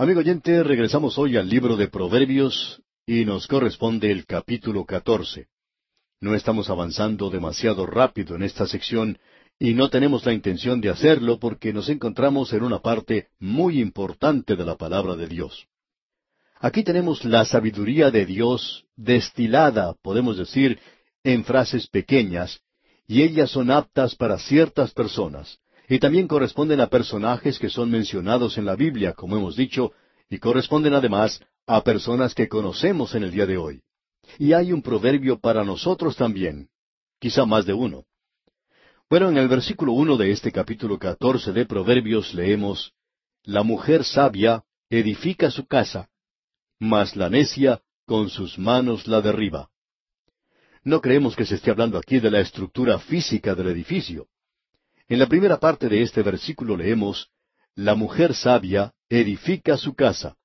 Amigo oyente, regresamos hoy al libro de Proverbios y nos corresponde el capítulo catorce. No estamos avanzando demasiado rápido en esta sección y no tenemos la intención de hacerlo porque nos encontramos en una parte muy importante de la palabra de Dios. Aquí tenemos la sabiduría de Dios destilada, podemos decir, en frases pequeñas, y ellas son aptas para ciertas personas, y también corresponden a personajes que son mencionados en la Biblia, como hemos dicho, y corresponden además a personas que conocemos en el día de hoy. Y hay un proverbio para nosotros también, quizá más de uno. Bueno, en el versículo uno de este capítulo catorce de Proverbios leemos La mujer sabia edifica su casa, mas la necia con sus manos la derriba. No creemos que se esté hablando aquí de la estructura física del edificio. En la primera parte de este versículo leemos, La mujer sabia edifica su casa.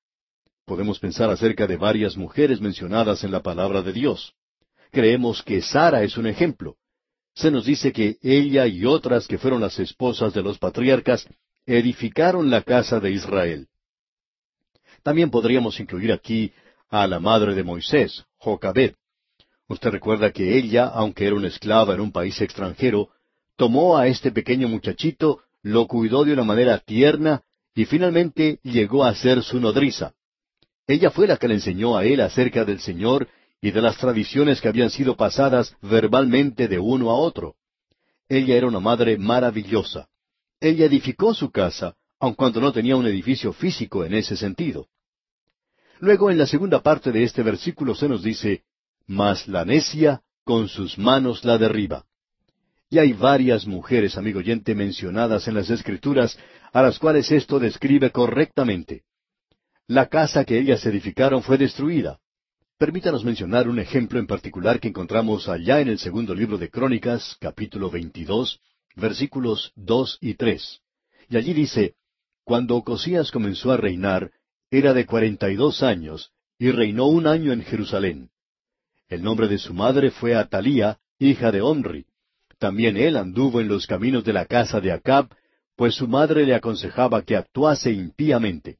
Podemos pensar acerca de varias mujeres mencionadas en la palabra de Dios. Creemos que Sara es un ejemplo. Se nos dice que ella y otras que fueron las esposas de los patriarcas edificaron la casa de Israel. También podríamos incluir aquí a la madre de Moisés, Jocabed. Usted recuerda que ella, aunque era una esclava en un país extranjero, tomó a este pequeño muchachito, lo cuidó de una manera tierna y finalmente llegó a ser su nodriza. Ella fue la que le enseñó a él acerca del Señor y de las tradiciones que habían sido pasadas verbalmente de uno a otro. Ella era una madre maravillosa. Ella edificó su casa, aun cuando no tenía un edificio físico en ese sentido. Luego, en la segunda parte de este versículo se nos dice, Mas la necia con sus manos la derriba. Y hay varias mujeres, amigo oyente, mencionadas en las Escrituras, a las cuales esto describe correctamente. La casa que ellas edificaron fue destruida. Permítanos mencionar un ejemplo en particular que encontramos allá en el segundo libro de Crónicas, capítulo 22, versículos dos y tres. Y allí dice, Cuando Ocosías comenzó a reinar, era de cuarenta y dos años, y reinó un año en Jerusalén. El nombre de su madre fue Atalía, hija de Omri, también él anduvo en los caminos de la casa de Acab, pues su madre le aconsejaba que actuase impíamente.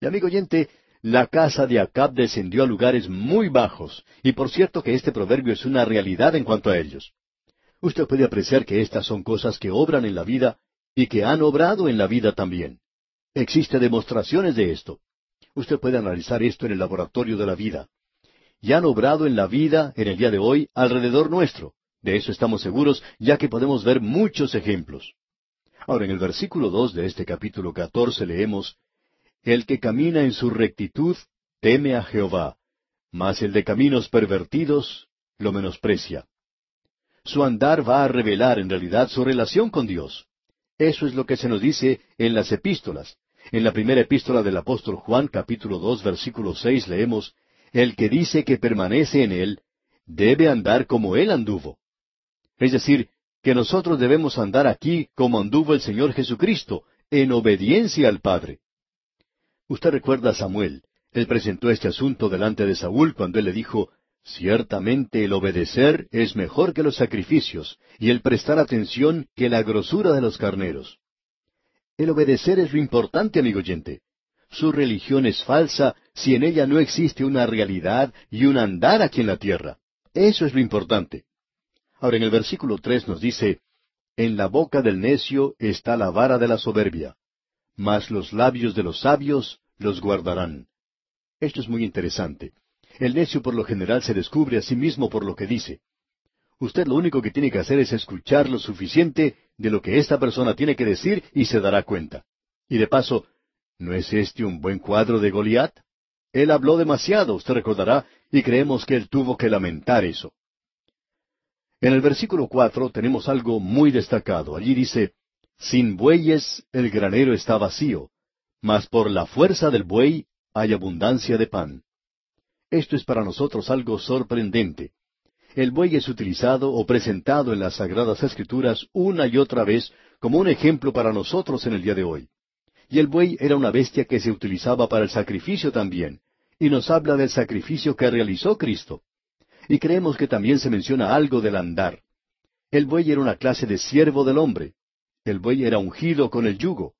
Y amigo oyente, la casa de Acab descendió a lugares muy bajos, y por cierto que este proverbio es una realidad en cuanto a ellos. Usted puede apreciar que estas son cosas que obran en la vida y que han obrado en la vida también. Existen demostraciones de esto. Usted puede analizar esto en el laboratorio de la vida. Y han obrado en la vida, en el día de hoy, alrededor nuestro. De eso estamos seguros, ya que podemos ver muchos ejemplos. Ahora, en el versículo dos de este capítulo catorce leemos, El que camina en su rectitud teme a Jehová, mas el de caminos pervertidos lo menosprecia. Su andar va a revelar en realidad su relación con Dios. Eso es lo que se nos dice en las epístolas. En la primera epístola del apóstol Juan, capítulo dos, versículo seis, leemos, El que dice que permanece en él, debe andar como él anduvo. Es decir, que nosotros debemos andar aquí como anduvo el Señor Jesucristo, en obediencia al Padre. Usted recuerda a Samuel. Él presentó este asunto delante de Saúl cuando él le dijo, Ciertamente el obedecer es mejor que los sacrificios, y el prestar atención que la grosura de los carneros. El obedecer es lo importante, amigo oyente. Su religión es falsa si en ella no existe una realidad y un andar aquí en la tierra. Eso es lo importante. Ahora en el versículo tres nos dice, En la boca del necio está la vara de la soberbia, mas los labios de los sabios los guardarán. Esto es muy interesante. El necio por lo general se descubre a sí mismo por lo que dice. Usted lo único que tiene que hacer es escuchar lo suficiente de lo que esta persona tiene que decir y se dará cuenta. Y de paso, ¿no es este un buen cuadro de Goliat? Él habló demasiado, usted recordará, y creemos que él tuvo que lamentar eso. En el versículo cuatro tenemos algo muy destacado. Allí dice, Sin bueyes el granero está vacío, mas por la fuerza del buey hay abundancia de pan. Esto es para nosotros algo sorprendente. El buey es utilizado o presentado en las Sagradas Escrituras una y otra vez como un ejemplo para nosotros en el día de hoy. Y el buey era una bestia que se utilizaba para el sacrificio también, y nos habla del sacrificio que realizó Cristo y creemos que también se menciona algo del andar. El buey era una clase de siervo del hombre. El buey era ungido con el yugo.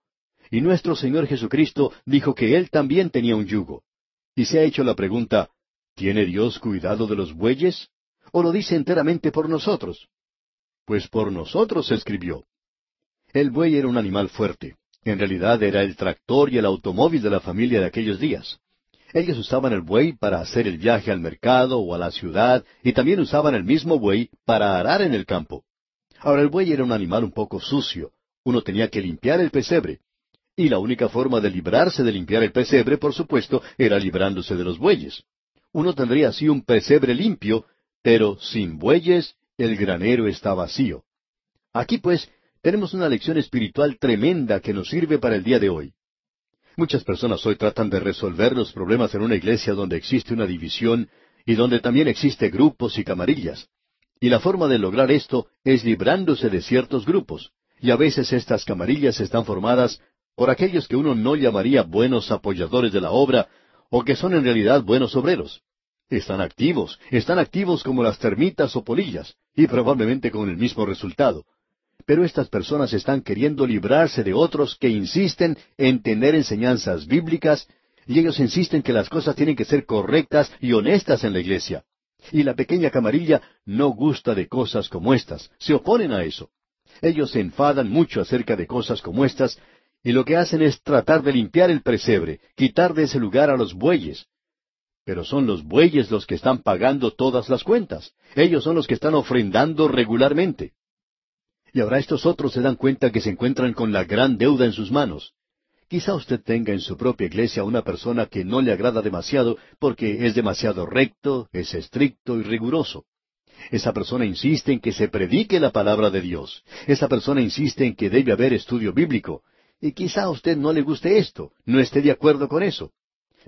Y nuestro Señor Jesucristo dijo que Él también tenía un yugo. Y se ha hecho la pregunta, ¿tiene Dios cuidado de los bueyes? ¿O lo dice enteramente por nosotros? Pues por nosotros se escribió. El buey era un animal fuerte. En realidad era el tractor y el automóvil de la familia de aquellos días. Ellos usaban el buey para hacer el viaje al mercado o a la ciudad y también usaban el mismo buey para arar en el campo. Ahora el buey era un animal un poco sucio. Uno tenía que limpiar el pesebre. Y la única forma de librarse de limpiar el pesebre, por supuesto, era librándose de los bueyes. Uno tendría así un pesebre limpio, pero sin bueyes el granero está vacío. Aquí pues tenemos una lección espiritual tremenda que nos sirve para el día de hoy. Muchas personas hoy tratan de resolver los problemas en una iglesia donde existe una división y donde también existe grupos y camarillas. Y la forma de lograr esto es librándose de ciertos grupos. Y a veces estas camarillas están formadas por aquellos que uno no llamaría buenos apoyadores de la obra, o que son en realidad buenos obreros. Están activos, están activos como las termitas o polillas, y probablemente con el mismo resultado. Pero estas personas están queriendo librarse de otros que insisten en tener enseñanzas bíblicas, y ellos insisten que las cosas tienen que ser correctas y honestas en la iglesia. Y la pequeña camarilla no gusta de cosas como estas, se oponen a eso. Ellos se enfadan mucho acerca de cosas como estas, y lo que hacen es tratar de limpiar el presebre, quitar de ese lugar a los bueyes. Pero son los bueyes los que están pagando todas las cuentas. Ellos son los que están ofrendando regularmente. Y ahora estos otros se dan cuenta que se encuentran con la gran deuda en sus manos. Quizá usted tenga en su propia iglesia una persona que no le agrada demasiado porque es demasiado recto, es estricto y riguroso. Esa persona insiste en que se predique la palabra de Dios. Esa persona insiste en que debe haber estudio bíblico. Y quizá a usted no le guste esto, no esté de acuerdo con eso.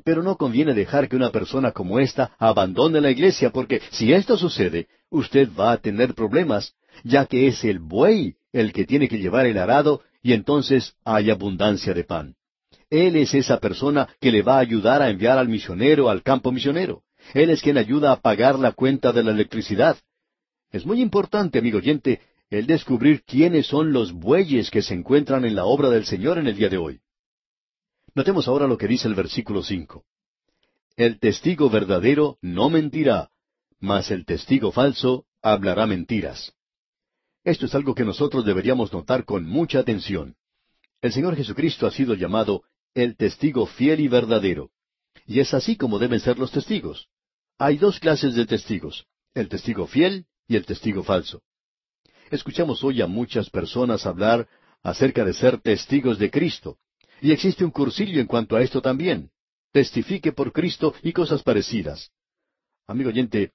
Pero no conviene dejar que una persona como esta abandone la iglesia, porque si esto sucede, usted va a tener problemas, ya que es el buey el que tiene que llevar el arado, y entonces hay abundancia de pan. Él es esa persona que le va a ayudar a enviar al misionero al campo misionero. Él es quien ayuda a pagar la cuenta de la electricidad. Es muy importante, amigo oyente, el descubrir quiénes son los bueyes que se encuentran en la obra del Señor en el día de hoy. Notemos ahora lo que dice el versículo cinco. El testigo verdadero no mentirá, mas el testigo falso hablará mentiras. Esto es algo que nosotros deberíamos notar con mucha atención. El Señor Jesucristo ha sido llamado el testigo fiel y verdadero. Y es así como deben ser los testigos. Hay dos clases de testigos, el testigo fiel y el testigo falso. Escuchamos hoy a muchas personas hablar acerca de ser testigos de Cristo. Y existe un cursillo en cuanto a esto también. Testifique por Cristo y cosas parecidas. Amigo oyente,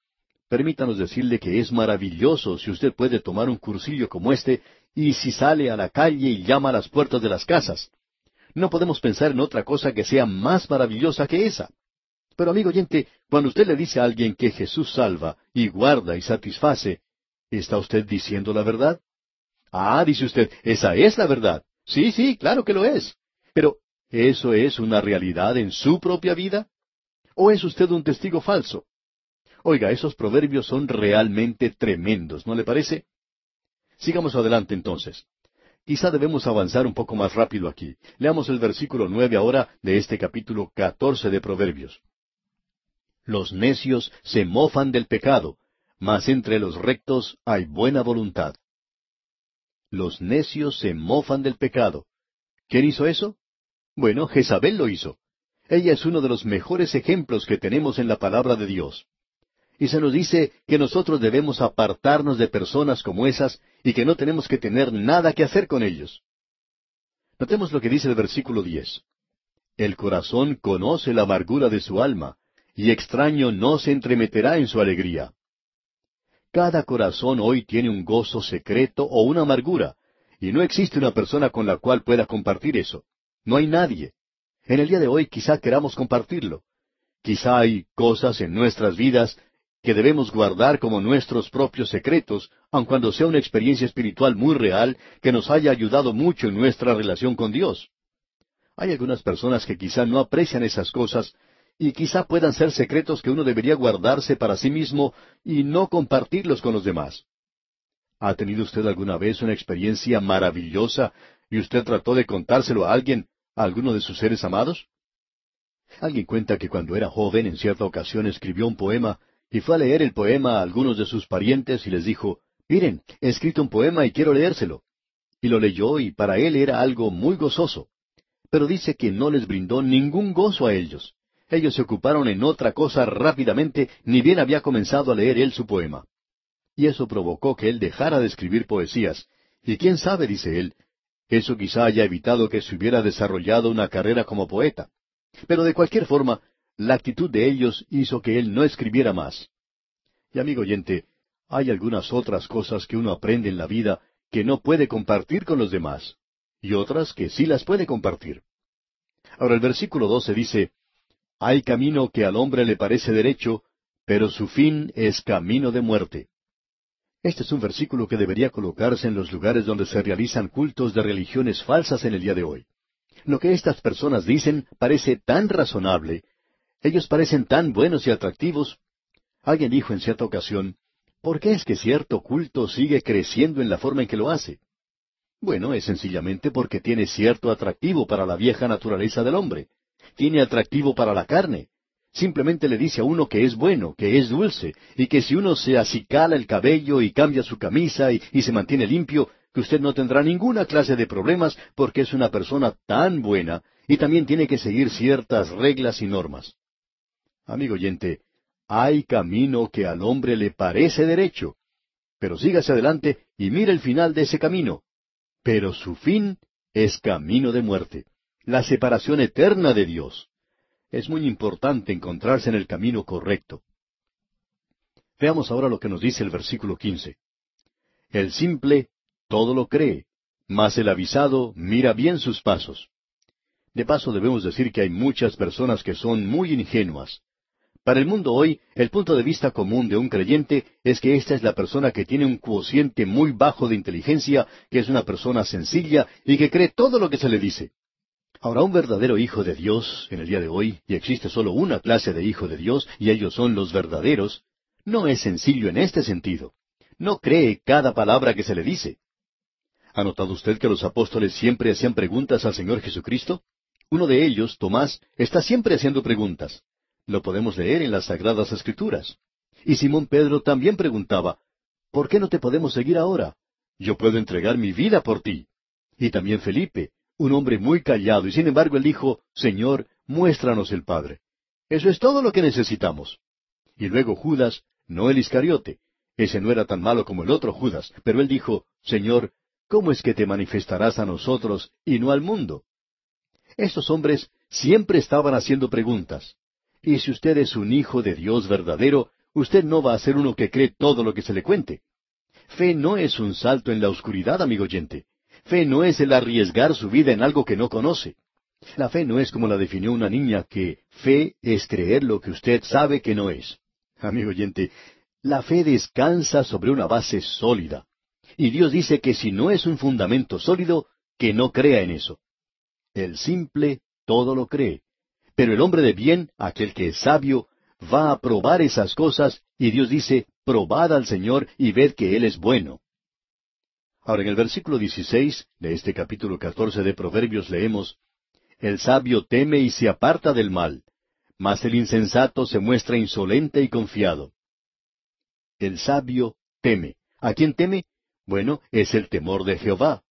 permítanos decirle que es maravilloso si usted puede tomar un cursillo como este y si sale a la calle y llama a las puertas de las casas. No podemos pensar en otra cosa que sea más maravillosa que esa. Pero amigo oyente, cuando usted le dice a alguien que Jesús salva y guarda y satisface, ¿Está usted diciendo la verdad? Ah, dice usted, esa es la verdad. Sí, sí, claro que lo es. Pero, ¿eso es una realidad en su propia vida? ¿O es usted un testigo falso? Oiga, esos proverbios son realmente tremendos, ¿no le parece? Sigamos adelante entonces. Quizá debemos avanzar un poco más rápido aquí. Leamos el versículo nueve ahora de este capítulo catorce de Proverbios. Los necios se mofan del pecado, mas entre los rectos hay buena voluntad. Los necios se mofan del pecado. ¿Quién hizo eso? Bueno, Jezabel lo hizo. Ella es uno de los mejores ejemplos que tenemos en la palabra de Dios. Y se nos dice que nosotros debemos apartarnos de personas como esas y que no tenemos que tener nada que hacer con ellos. Notemos lo que dice el versículo diez. El corazón conoce la amargura de su alma, y extraño no se entremeterá en su alegría. Cada corazón hoy tiene un gozo secreto o una amargura, y no existe una persona con la cual pueda compartir eso. No hay nadie. En el día de hoy quizá queramos compartirlo. Quizá hay cosas en nuestras vidas que debemos guardar como nuestros propios secretos, aun cuando sea una experiencia espiritual muy real que nos haya ayudado mucho en nuestra relación con Dios. Hay algunas personas que quizá no aprecian esas cosas y quizá puedan ser secretos que uno debería guardarse para sí mismo y no compartirlos con los demás. ¿Ha tenido usted alguna vez una experiencia maravillosa y usted trató de contárselo a alguien, a alguno de sus seres amados? Alguien cuenta que cuando era joven en cierta ocasión escribió un poema y fue a leer el poema a algunos de sus parientes y les dijo, Miren, he escrito un poema y quiero leérselo. Y lo leyó y para él era algo muy gozoso. Pero dice que no les brindó ningún gozo a ellos. Ellos se ocuparon en otra cosa rápidamente, ni bien había comenzado a leer él su poema. Y eso provocó que él dejara de escribir poesías. Y quién sabe, dice él, eso quizá haya evitado que se hubiera desarrollado una carrera como poeta. Pero de cualquier forma, la actitud de ellos hizo que él no escribiera más. Y amigo oyente, hay algunas otras cosas que uno aprende en la vida que no puede compartir con los demás, y otras que sí las puede compartir. Ahora el versículo 12 dice, Hay camino que al hombre le parece derecho, pero su fin es camino de muerte. Este es un versículo que debería colocarse en los lugares donde se realizan cultos de religiones falsas en el día de hoy. Lo que estas personas dicen parece tan razonable, ellos parecen tan buenos y atractivos. Alguien dijo en cierta ocasión, ¿por qué es que cierto culto sigue creciendo en la forma en que lo hace? Bueno, es sencillamente porque tiene cierto atractivo para la vieja naturaleza del hombre. Tiene atractivo para la carne. Simplemente le dice a uno que es bueno, que es dulce, y que si uno se acicala el cabello y cambia su camisa y, y se mantiene limpio, que usted no tendrá ninguna clase de problemas porque es una persona tan buena y también tiene que seguir ciertas reglas y normas. Amigo oyente, hay camino que al hombre le parece derecho, pero sígase adelante y mire el final de ese camino. Pero su fin es camino de muerte, la separación eterna de Dios. Es muy importante encontrarse en el camino correcto. Veamos ahora lo que nos dice el versículo quince. El simple todo lo cree, mas el avisado mira bien sus pasos. De paso debemos decir que hay muchas personas que son muy ingenuas. Para el mundo hoy, el punto de vista común de un creyente es que esta es la persona que tiene un cociente muy bajo de inteligencia, que es una persona sencilla y que cree todo lo que se le dice. Ahora, un verdadero hijo de Dios en el día de hoy, y existe solo una clase de hijo de Dios, y ellos son los verdaderos, no es sencillo en este sentido. No cree cada palabra que se le dice. ¿Ha notado usted que los apóstoles siempre hacían preguntas al Señor Jesucristo? Uno de ellos, Tomás, está siempre haciendo preguntas. Lo podemos leer en las Sagradas Escrituras. Y Simón Pedro también preguntaba, ¿por qué no te podemos seguir ahora? Yo puedo entregar mi vida por ti. Y también Felipe, un hombre muy callado, y sin embargo él dijo, Señor, muéstranos el Padre. Eso es todo lo que necesitamos. Y luego Judas, no el Iscariote. Ese no era tan malo como el otro Judas, pero él dijo, Señor, ¿cómo es que te manifestarás a nosotros y no al mundo? Estos hombres siempre estaban haciendo preguntas. Y si usted es un hijo de Dios verdadero, usted no va a ser uno que cree todo lo que se le cuente. Fe no es un salto en la oscuridad, amigo oyente. Fe no es el arriesgar su vida en algo que no conoce. La fe no es como la definió una niña, que fe es creer lo que usted sabe que no es. Amigo oyente, la fe descansa sobre una base sólida. Y Dios dice que si no es un fundamento sólido, que no crea en eso. El simple todo lo cree. Pero el hombre de bien, aquel que es sabio, va a probar esas cosas, y Dios dice, probad al Señor y ved que Él es bueno. Ahora en el versículo 16 de este capítulo 14 de Proverbios leemos, El sabio teme y se aparta del mal, mas el insensato se muestra insolente y confiado. El sabio teme. ¿A quién teme? Bueno, es el temor de Jehová.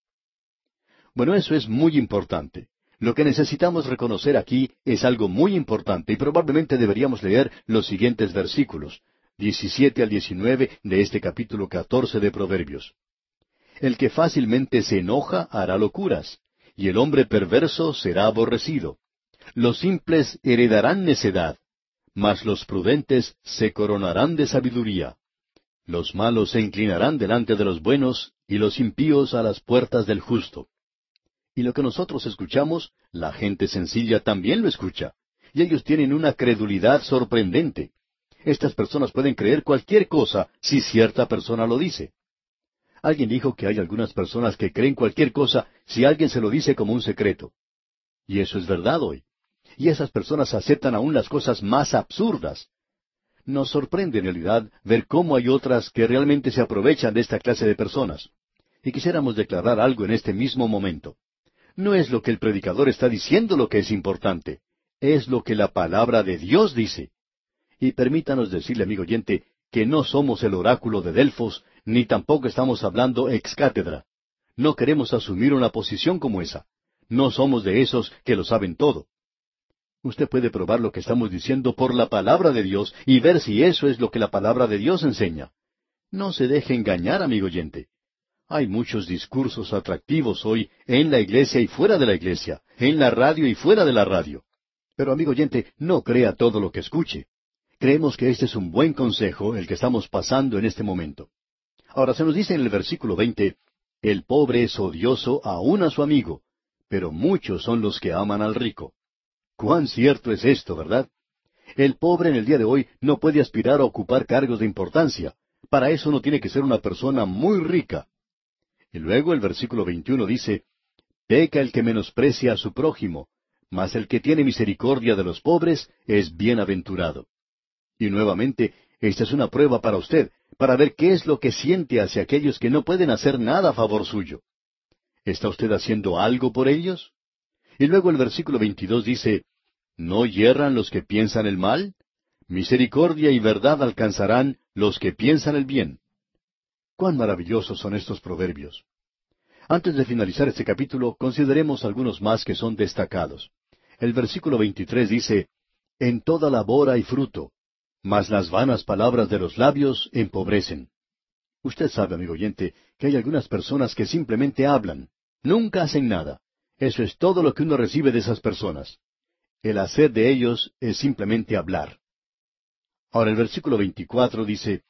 Bueno, eso es muy importante. Lo que necesitamos reconocer aquí es algo muy importante y probablemente deberíamos leer los siguientes versículos, 17 al 19 de este capítulo 14 de Proverbios. El que fácilmente se enoja hará locuras, y el hombre perverso será aborrecido. Los simples heredarán necedad, mas los prudentes se coronarán de sabiduría. Los malos se inclinarán delante de los buenos, y los impíos a las puertas del justo. Y lo que nosotros escuchamos, la gente sencilla también lo escucha. Y ellos tienen una credulidad sorprendente. Estas personas pueden creer cualquier cosa si cierta persona lo dice. Alguien dijo que hay algunas personas que creen cualquier cosa si alguien se lo dice como un secreto. Y eso es verdad hoy. Y esas personas aceptan aún las cosas más absurdas. Nos sorprende en realidad ver cómo hay otras que realmente se aprovechan de esta clase de personas. Y quisiéramos declarar algo en este mismo momento. No es lo que el predicador está diciendo lo que es importante, es lo que la palabra de Dios dice. Y permítanos decirle, amigo oyente, que no somos el oráculo de Delfos, ni tampoco estamos hablando ex cátedra. No queremos asumir una posición como esa. No somos de esos que lo saben todo. Usted puede probar lo que estamos diciendo por la palabra de Dios y ver si eso es lo que la palabra de Dios enseña. No se deje engañar, amigo oyente. Hay muchos discursos atractivos hoy en la iglesia y fuera de la iglesia, en la radio y fuera de la radio. Pero, amigo oyente, no crea todo lo que escuche. Creemos que este es un buen consejo el que estamos pasando en este momento. Ahora se nos dice en el versículo veinte, el pobre es odioso aún a su amigo, pero muchos son los que aman al rico. Cuán cierto es esto, ¿verdad? El pobre en el día de hoy no puede aspirar a ocupar cargos de importancia. Para eso no tiene que ser una persona muy rica. Y luego el versículo 21 dice, Peca el que menosprecia a su prójimo, mas el que tiene misericordia de los pobres es bienaventurado. Y nuevamente, esta es una prueba para usted, para ver qué es lo que siente hacia aquellos que no pueden hacer nada a favor suyo. ¿Está usted haciendo algo por ellos? Y luego el versículo 22 dice, ¿No hierran los que piensan el mal? Misericordia y verdad alcanzarán los que piensan el bien. Cuán maravillosos son estos proverbios. Antes de finalizar este capítulo, consideremos algunos más que son destacados. El versículo 23 dice, En toda labor hay fruto, mas las vanas palabras de los labios empobrecen. Usted sabe, amigo oyente, que hay algunas personas que simplemente hablan, nunca hacen nada. Eso es todo lo que uno recibe de esas personas. El hacer de ellos es simplemente hablar. Ahora el versículo 24 dice,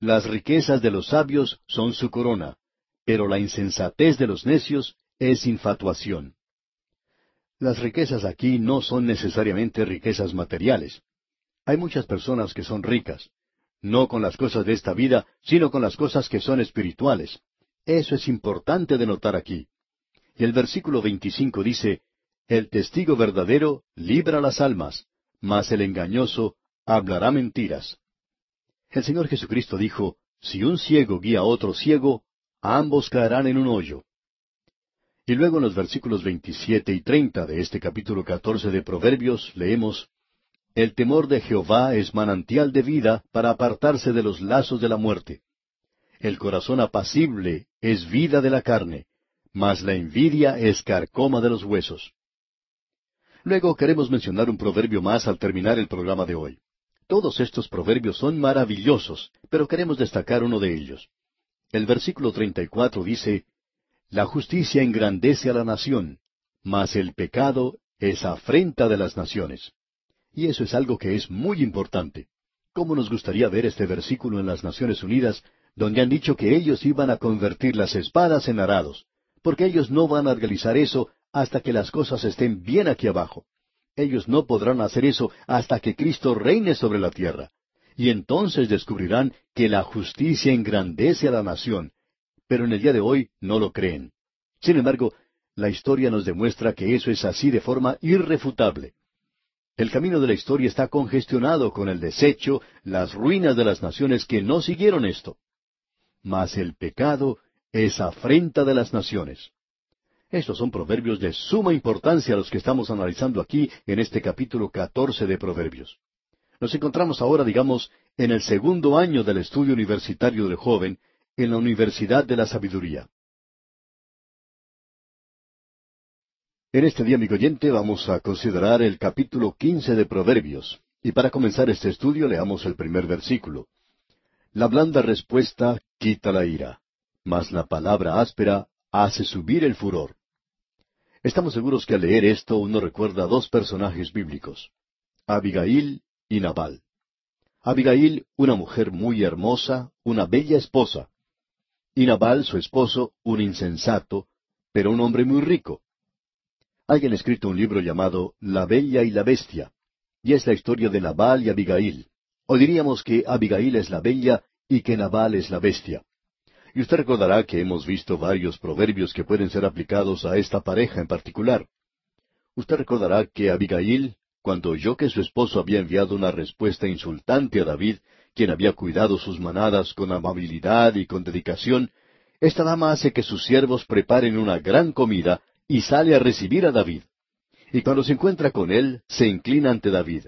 Las riquezas de los sabios son su corona, pero la insensatez de los necios es infatuación. Las riquezas aquí no son necesariamente riquezas materiales. Hay muchas personas que son ricas, no con las cosas de esta vida, sino con las cosas que son espirituales. Eso es importante de notar aquí. Y el versículo 25 dice, El testigo verdadero libra las almas, mas el engañoso hablará mentiras. El Señor Jesucristo dijo, Si un ciego guía a otro ciego, ambos caerán en un hoyo. Y luego en los versículos 27 y 30 de este capítulo 14 de Proverbios leemos, El temor de Jehová es manantial de vida para apartarse de los lazos de la muerte. El corazón apacible es vida de la carne, mas la envidia es carcoma de los huesos. Luego queremos mencionar un proverbio más al terminar el programa de hoy. Todos estos proverbios son maravillosos, pero queremos destacar uno de ellos. El versículo 34 dice, La justicia engrandece a la nación, mas el pecado es afrenta de las naciones. Y eso es algo que es muy importante. ¿Cómo nos gustaría ver este versículo en las Naciones Unidas, donde han dicho que ellos iban a convertir las espadas en arados? porque ellos no van a realizar eso hasta que las cosas estén bien aquí abajo. Ellos no podrán hacer eso hasta que Cristo reine sobre la tierra. Y entonces descubrirán que la justicia engrandece a la nación, pero en el día de hoy no lo creen. Sin embargo, la historia nos demuestra que eso es así de forma irrefutable. El camino de la historia está congestionado con el desecho, las ruinas de las naciones que no siguieron esto. Mas el pecado es afrenta de las naciones. Estos son proverbios de suma importancia los que estamos analizando aquí en este capítulo catorce de Proverbios. Nos encontramos ahora, digamos, en el segundo año del estudio universitario del joven en la Universidad de la Sabiduría. En este día, amigo oyente, vamos a considerar el capítulo quince de Proverbios. Y para comenzar este estudio, leamos el primer versículo. La blanda respuesta quita la ira mas la palabra áspera hace subir el furor. Estamos seguros que al leer esto uno recuerda dos personajes bíblicos, Abigail y Nabal. Abigail, una mujer muy hermosa, una bella esposa, y Nabal, su esposo, un insensato, pero un hombre muy rico. Alguien ha escrito un libro llamado La Bella y la Bestia, y es la historia de Nabal y Abigail. O diríamos que Abigail es la bella y que Nabal es la bestia. Y usted recordará que hemos visto varios proverbios que pueden ser aplicados a esta pareja en particular. Usted recordará que Abigail, cuando oyó que su esposo había enviado una respuesta insultante a David, quien había cuidado sus manadas con amabilidad y con dedicación, esta dama hace que sus siervos preparen una gran comida y sale a recibir a David. Y cuando se encuentra con él, se inclina ante David.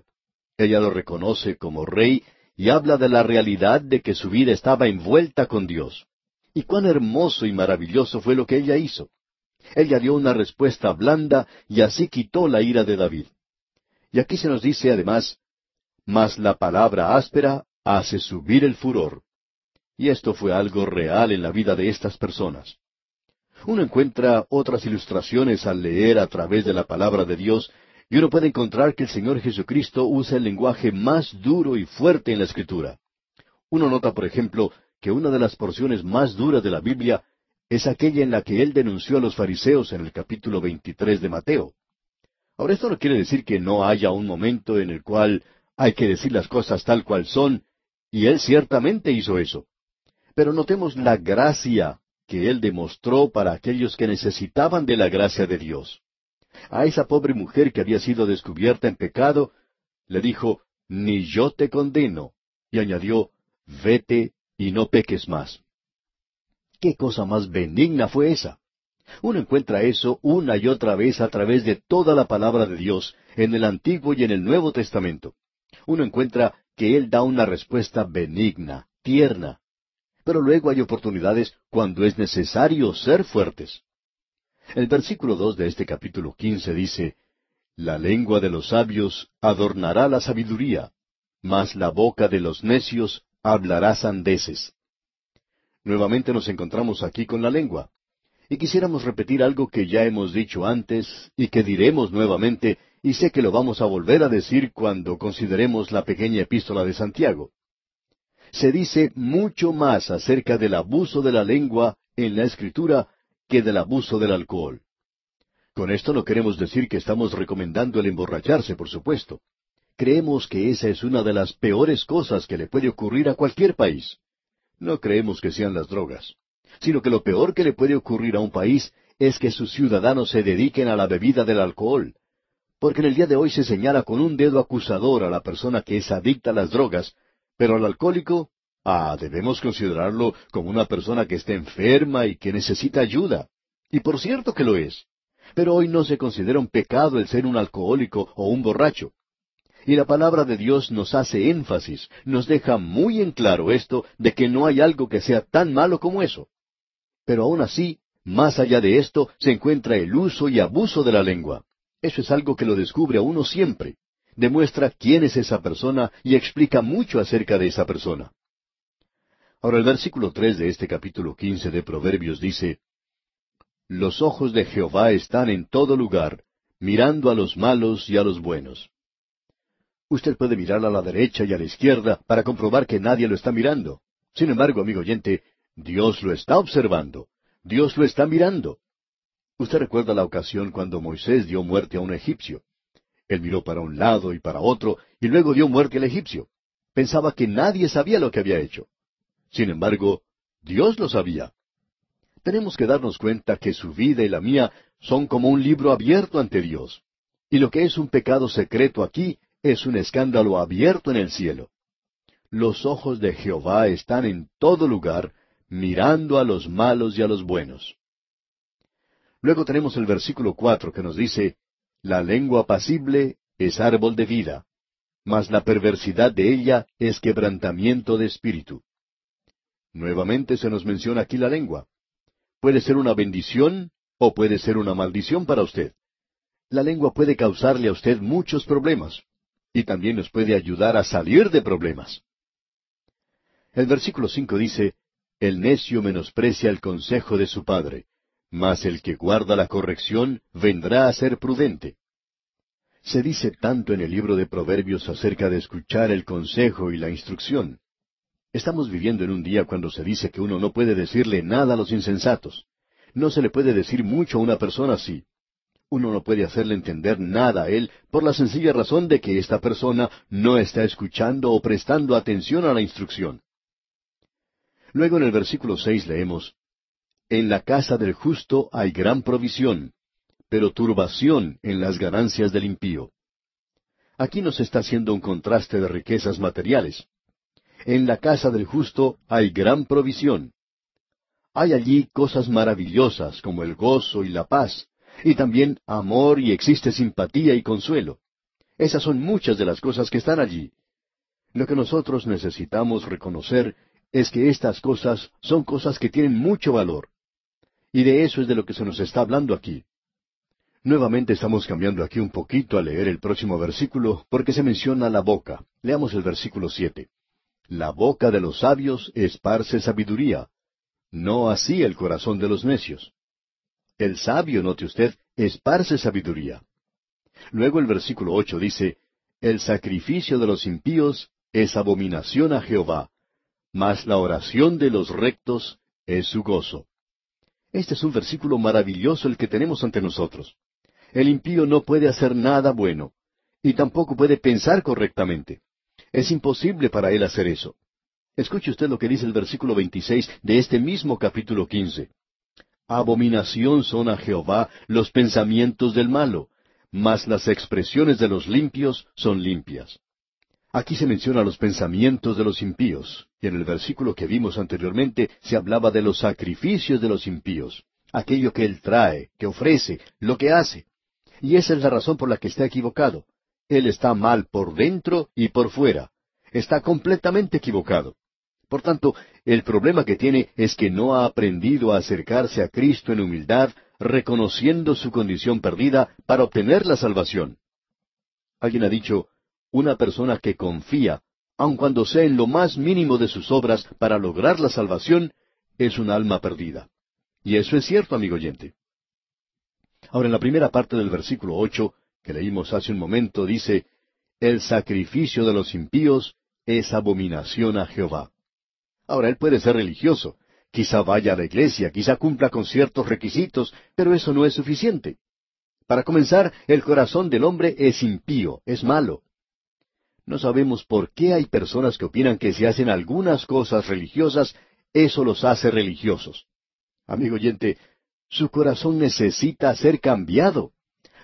Ella lo reconoce como rey y habla de la realidad de que su vida estaba envuelta con Dios. Y cuán hermoso y maravilloso fue lo que ella hizo. Ella dio una respuesta blanda y así quitó la ira de David. Y aquí se nos dice además, mas la palabra áspera hace subir el furor. Y esto fue algo real en la vida de estas personas. Uno encuentra otras ilustraciones al leer a través de la palabra de Dios y uno puede encontrar que el Señor Jesucristo usa el lenguaje más duro y fuerte en la Escritura. Uno nota, por ejemplo, que una de las porciones más duras de la Biblia es aquella en la que él denunció a los fariseos en el capítulo 23 de Mateo. Ahora, esto no quiere decir que no haya un momento en el cual hay que decir las cosas tal cual son, y él ciertamente hizo eso. Pero notemos la gracia que él demostró para aquellos que necesitaban de la gracia de Dios a esa pobre mujer que había sido descubierta en pecado, le dijo, Ni yo te condeno, y añadió, Vete y no peques más. ¿Qué cosa más benigna fue esa? Uno encuentra eso una y otra vez a través de toda la palabra de Dios, en el Antiguo y en el Nuevo Testamento. Uno encuentra que Él da una respuesta benigna, tierna. Pero luego hay oportunidades cuando es necesario ser fuertes. El versículo dos de este capítulo quince dice, La lengua de los sabios adornará la sabiduría, mas la boca de los necios hablará sandeces. Nuevamente nos encontramos aquí con la lengua. Y quisiéramos repetir algo que ya hemos dicho antes y que diremos nuevamente, y sé que lo vamos a volver a decir cuando consideremos la pequeña epístola de Santiago. Se dice mucho más acerca del abuso de la lengua en la Escritura que del abuso del alcohol. Con esto no queremos decir que estamos recomendando el emborracharse, por supuesto. Creemos que esa es una de las peores cosas que le puede ocurrir a cualquier país. No creemos que sean las drogas, sino que lo peor que le puede ocurrir a un país es que sus ciudadanos se dediquen a la bebida del alcohol. Porque en el día de hoy se señala con un dedo acusador a la persona que es adicta a las drogas, pero al alcohólico Ah, debemos considerarlo como una persona que está enferma y que necesita ayuda. Y por cierto que lo es. Pero hoy no se considera un pecado el ser un alcohólico o un borracho. Y la palabra de Dios nos hace énfasis, nos deja muy en claro esto de que no hay algo que sea tan malo como eso. Pero aún así, más allá de esto, se encuentra el uso y abuso de la lengua. Eso es algo que lo descubre a uno siempre. Demuestra quién es esa persona y explica mucho acerca de esa persona. Ahora el versículo tres de este capítulo quince de Proverbios dice, Los ojos de Jehová están en todo lugar, mirando a los malos y a los buenos. Usted puede mirar a la derecha y a la izquierda para comprobar que nadie lo está mirando. Sin embargo, amigo oyente, Dios lo está observando. Dios lo está mirando. Usted recuerda la ocasión cuando Moisés dio muerte a un egipcio. Él miró para un lado y para otro y luego dio muerte al egipcio. Pensaba que nadie sabía lo que había hecho. Sin embargo, Dios lo sabía. Tenemos que darnos cuenta que su vida y la mía son como un libro abierto ante Dios. Y lo que es un pecado secreto aquí es un escándalo abierto en el cielo. Los ojos de Jehová están en todo lugar, mirando a los malos y a los buenos. Luego tenemos el versículo cuatro que nos dice, La lengua apacible es árbol de vida, mas la perversidad de ella es quebrantamiento de espíritu. Nuevamente se nos menciona aquí la lengua. Puede ser una bendición o puede ser una maldición para usted. La lengua puede causarle a usted muchos problemas y también nos puede ayudar a salir de problemas. El versículo cinco dice, El necio menosprecia el consejo de su padre, mas el que guarda la corrección vendrá a ser prudente. Se dice tanto en el libro de Proverbios acerca de escuchar el consejo y la instrucción. Estamos viviendo en un día cuando se dice que uno no puede decirle nada a los insensatos. No se le puede decir mucho a una persona así. Uno no puede hacerle entender nada a él por la sencilla razón de que esta persona no está escuchando o prestando atención a la instrucción. Luego en el versículo seis leemos, En la casa del justo hay gran provisión, pero turbación en las ganancias del impío. Aquí nos está haciendo un contraste de riquezas materiales. En la casa del justo hay gran provisión. Hay allí cosas maravillosas como el gozo y la paz, y también amor y existe simpatía y consuelo. Esas son muchas de las cosas que están allí. Lo que nosotros necesitamos reconocer es que estas cosas son cosas que tienen mucho valor. Y de eso es de lo que se nos está hablando aquí. Nuevamente estamos cambiando aquí un poquito al leer el próximo versículo porque se menciona la boca. Leamos el versículo siete. La boca de los sabios esparce sabiduría, no así el corazón de los necios. El sabio, note usted, esparce sabiduría. Luego el versículo ocho dice, El sacrificio de los impíos es abominación a Jehová, mas la oración de los rectos es su gozo. Este es un versículo maravilloso el que tenemos ante nosotros. El impío no puede hacer nada bueno, y tampoco puede pensar correctamente. Es imposible para él hacer eso. Escuche usted lo que dice el versículo 26 de este mismo capítulo 15. Abominación son a Jehová los pensamientos del malo, mas las expresiones de los limpios son limpias. Aquí se menciona los pensamientos de los impíos, y en el versículo que vimos anteriormente se hablaba de los sacrificios de los impíos, aquello que él trae, que ofrece, lo que hace. Y esa es la razón por la que está equivocado. Él está mal por dentro y por fuera. Está completamente equivocado. Por tanto, el problema que tiene es que no ha aprendido a acercarse a Cristo en humildad, reconociendo su condición perdida para obtener la salvación. Alguien ha dicho, una persona que confía, aun cuando sea en lo más mínimo de sus obras para lograr la salvación, es un alma perdida. Y eso es cierto, amigo oyente. Ahora, en la primera parte del versículo ocho, que leímos hace un momento, dice, El sacrificio de los impíos es abominación a Jehová. Ahora, él puede ser religioso, quizá vaya a la iglesia, quizá cumpla con ciertos requisitos, pero eso no es suficiente. Para comenzar, el corazón del hombre es impío, es malo. No sabemos por qué hay personas que opinan que si hacen algunas cosas religiosas, eso los hace religiosos. Amigo oyente, su corazón necesita ser cambiado.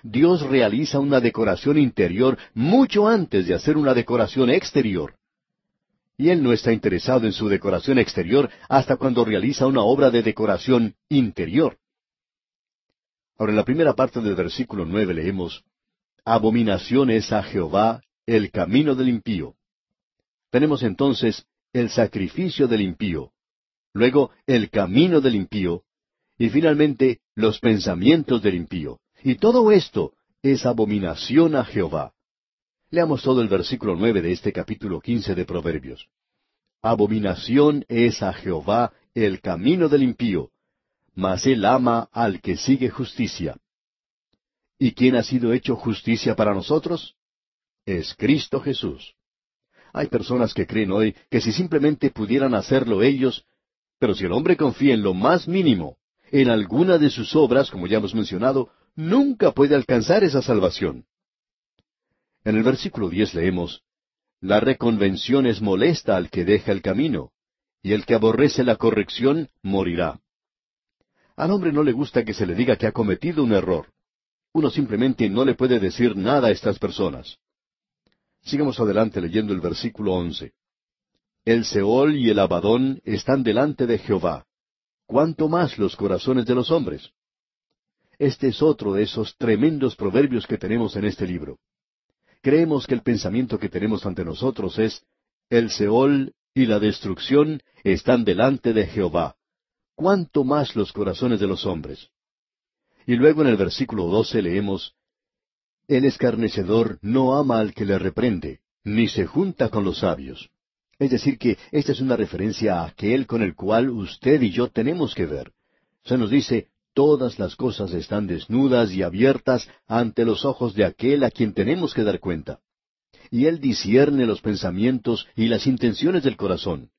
Dios realiza una decoración interior mucho antes de hacer una decoración exterior y Él no está interesado en su decoración exterior hasta cuando realiza una obra de decoración interior. Ahora en la primera parte del versículo nueve leemos, Abominación es a Jehová el camino del impío. Tenemos entonces el sacrificio del impío, luego el camino del impío, y finalmente los pensamientos del impío. Y todo esto es abominación a Jehová. Leamos todo el versículo nueve de este capítulo quince de Proverbios. Abominación es a Jehová el camino del impío, mas él ama al que sigue justicia. ¿Y quién ha sido hecho justicia para nosotros? Es Cristo Jesús. Hay personas que creen hoy que si simplemente pudieran hacerlo ellos, pero si el hombre confía en lo más mínimo, en alguna de sus obras, como ya hemos mencionado, nunca puede alcanzar esa salvación. En el versículo diez leemos, La reconvención es molesta al que deja el camino, y el que aborrece la corrección morirá. Al hombre no le gusta que se le diga que ha cometido un error. Uno simplemente no le puede decir nada a estas personas. Sigamos adelante leyendo el versículo once. El Seol y el Abadón están delante de Jehová. ¿Cuánto más los corazones de los hombres? Este es otro de esos tremendos proverbios que tenemos en este libro creemos que el pensamiento que tenemos ante nosotros es, el Seol y la destrucción están delante de Jehová. ¿Cuánto más los corazones de los hombres? Y luego en el versículo doce leemos, El escarnecedor no ama al que le reprende, ni se junta con los sabios. Es decir, que esta es una referencia a aquel con el cual usted y yo tenemos que ver. Se nos dice, todas las cosas están desnudas y abiertas ante los ojos de aquel a quien tenemos que dar cuenta. Y Él discierne los pensamientos y las intenciones del corazón.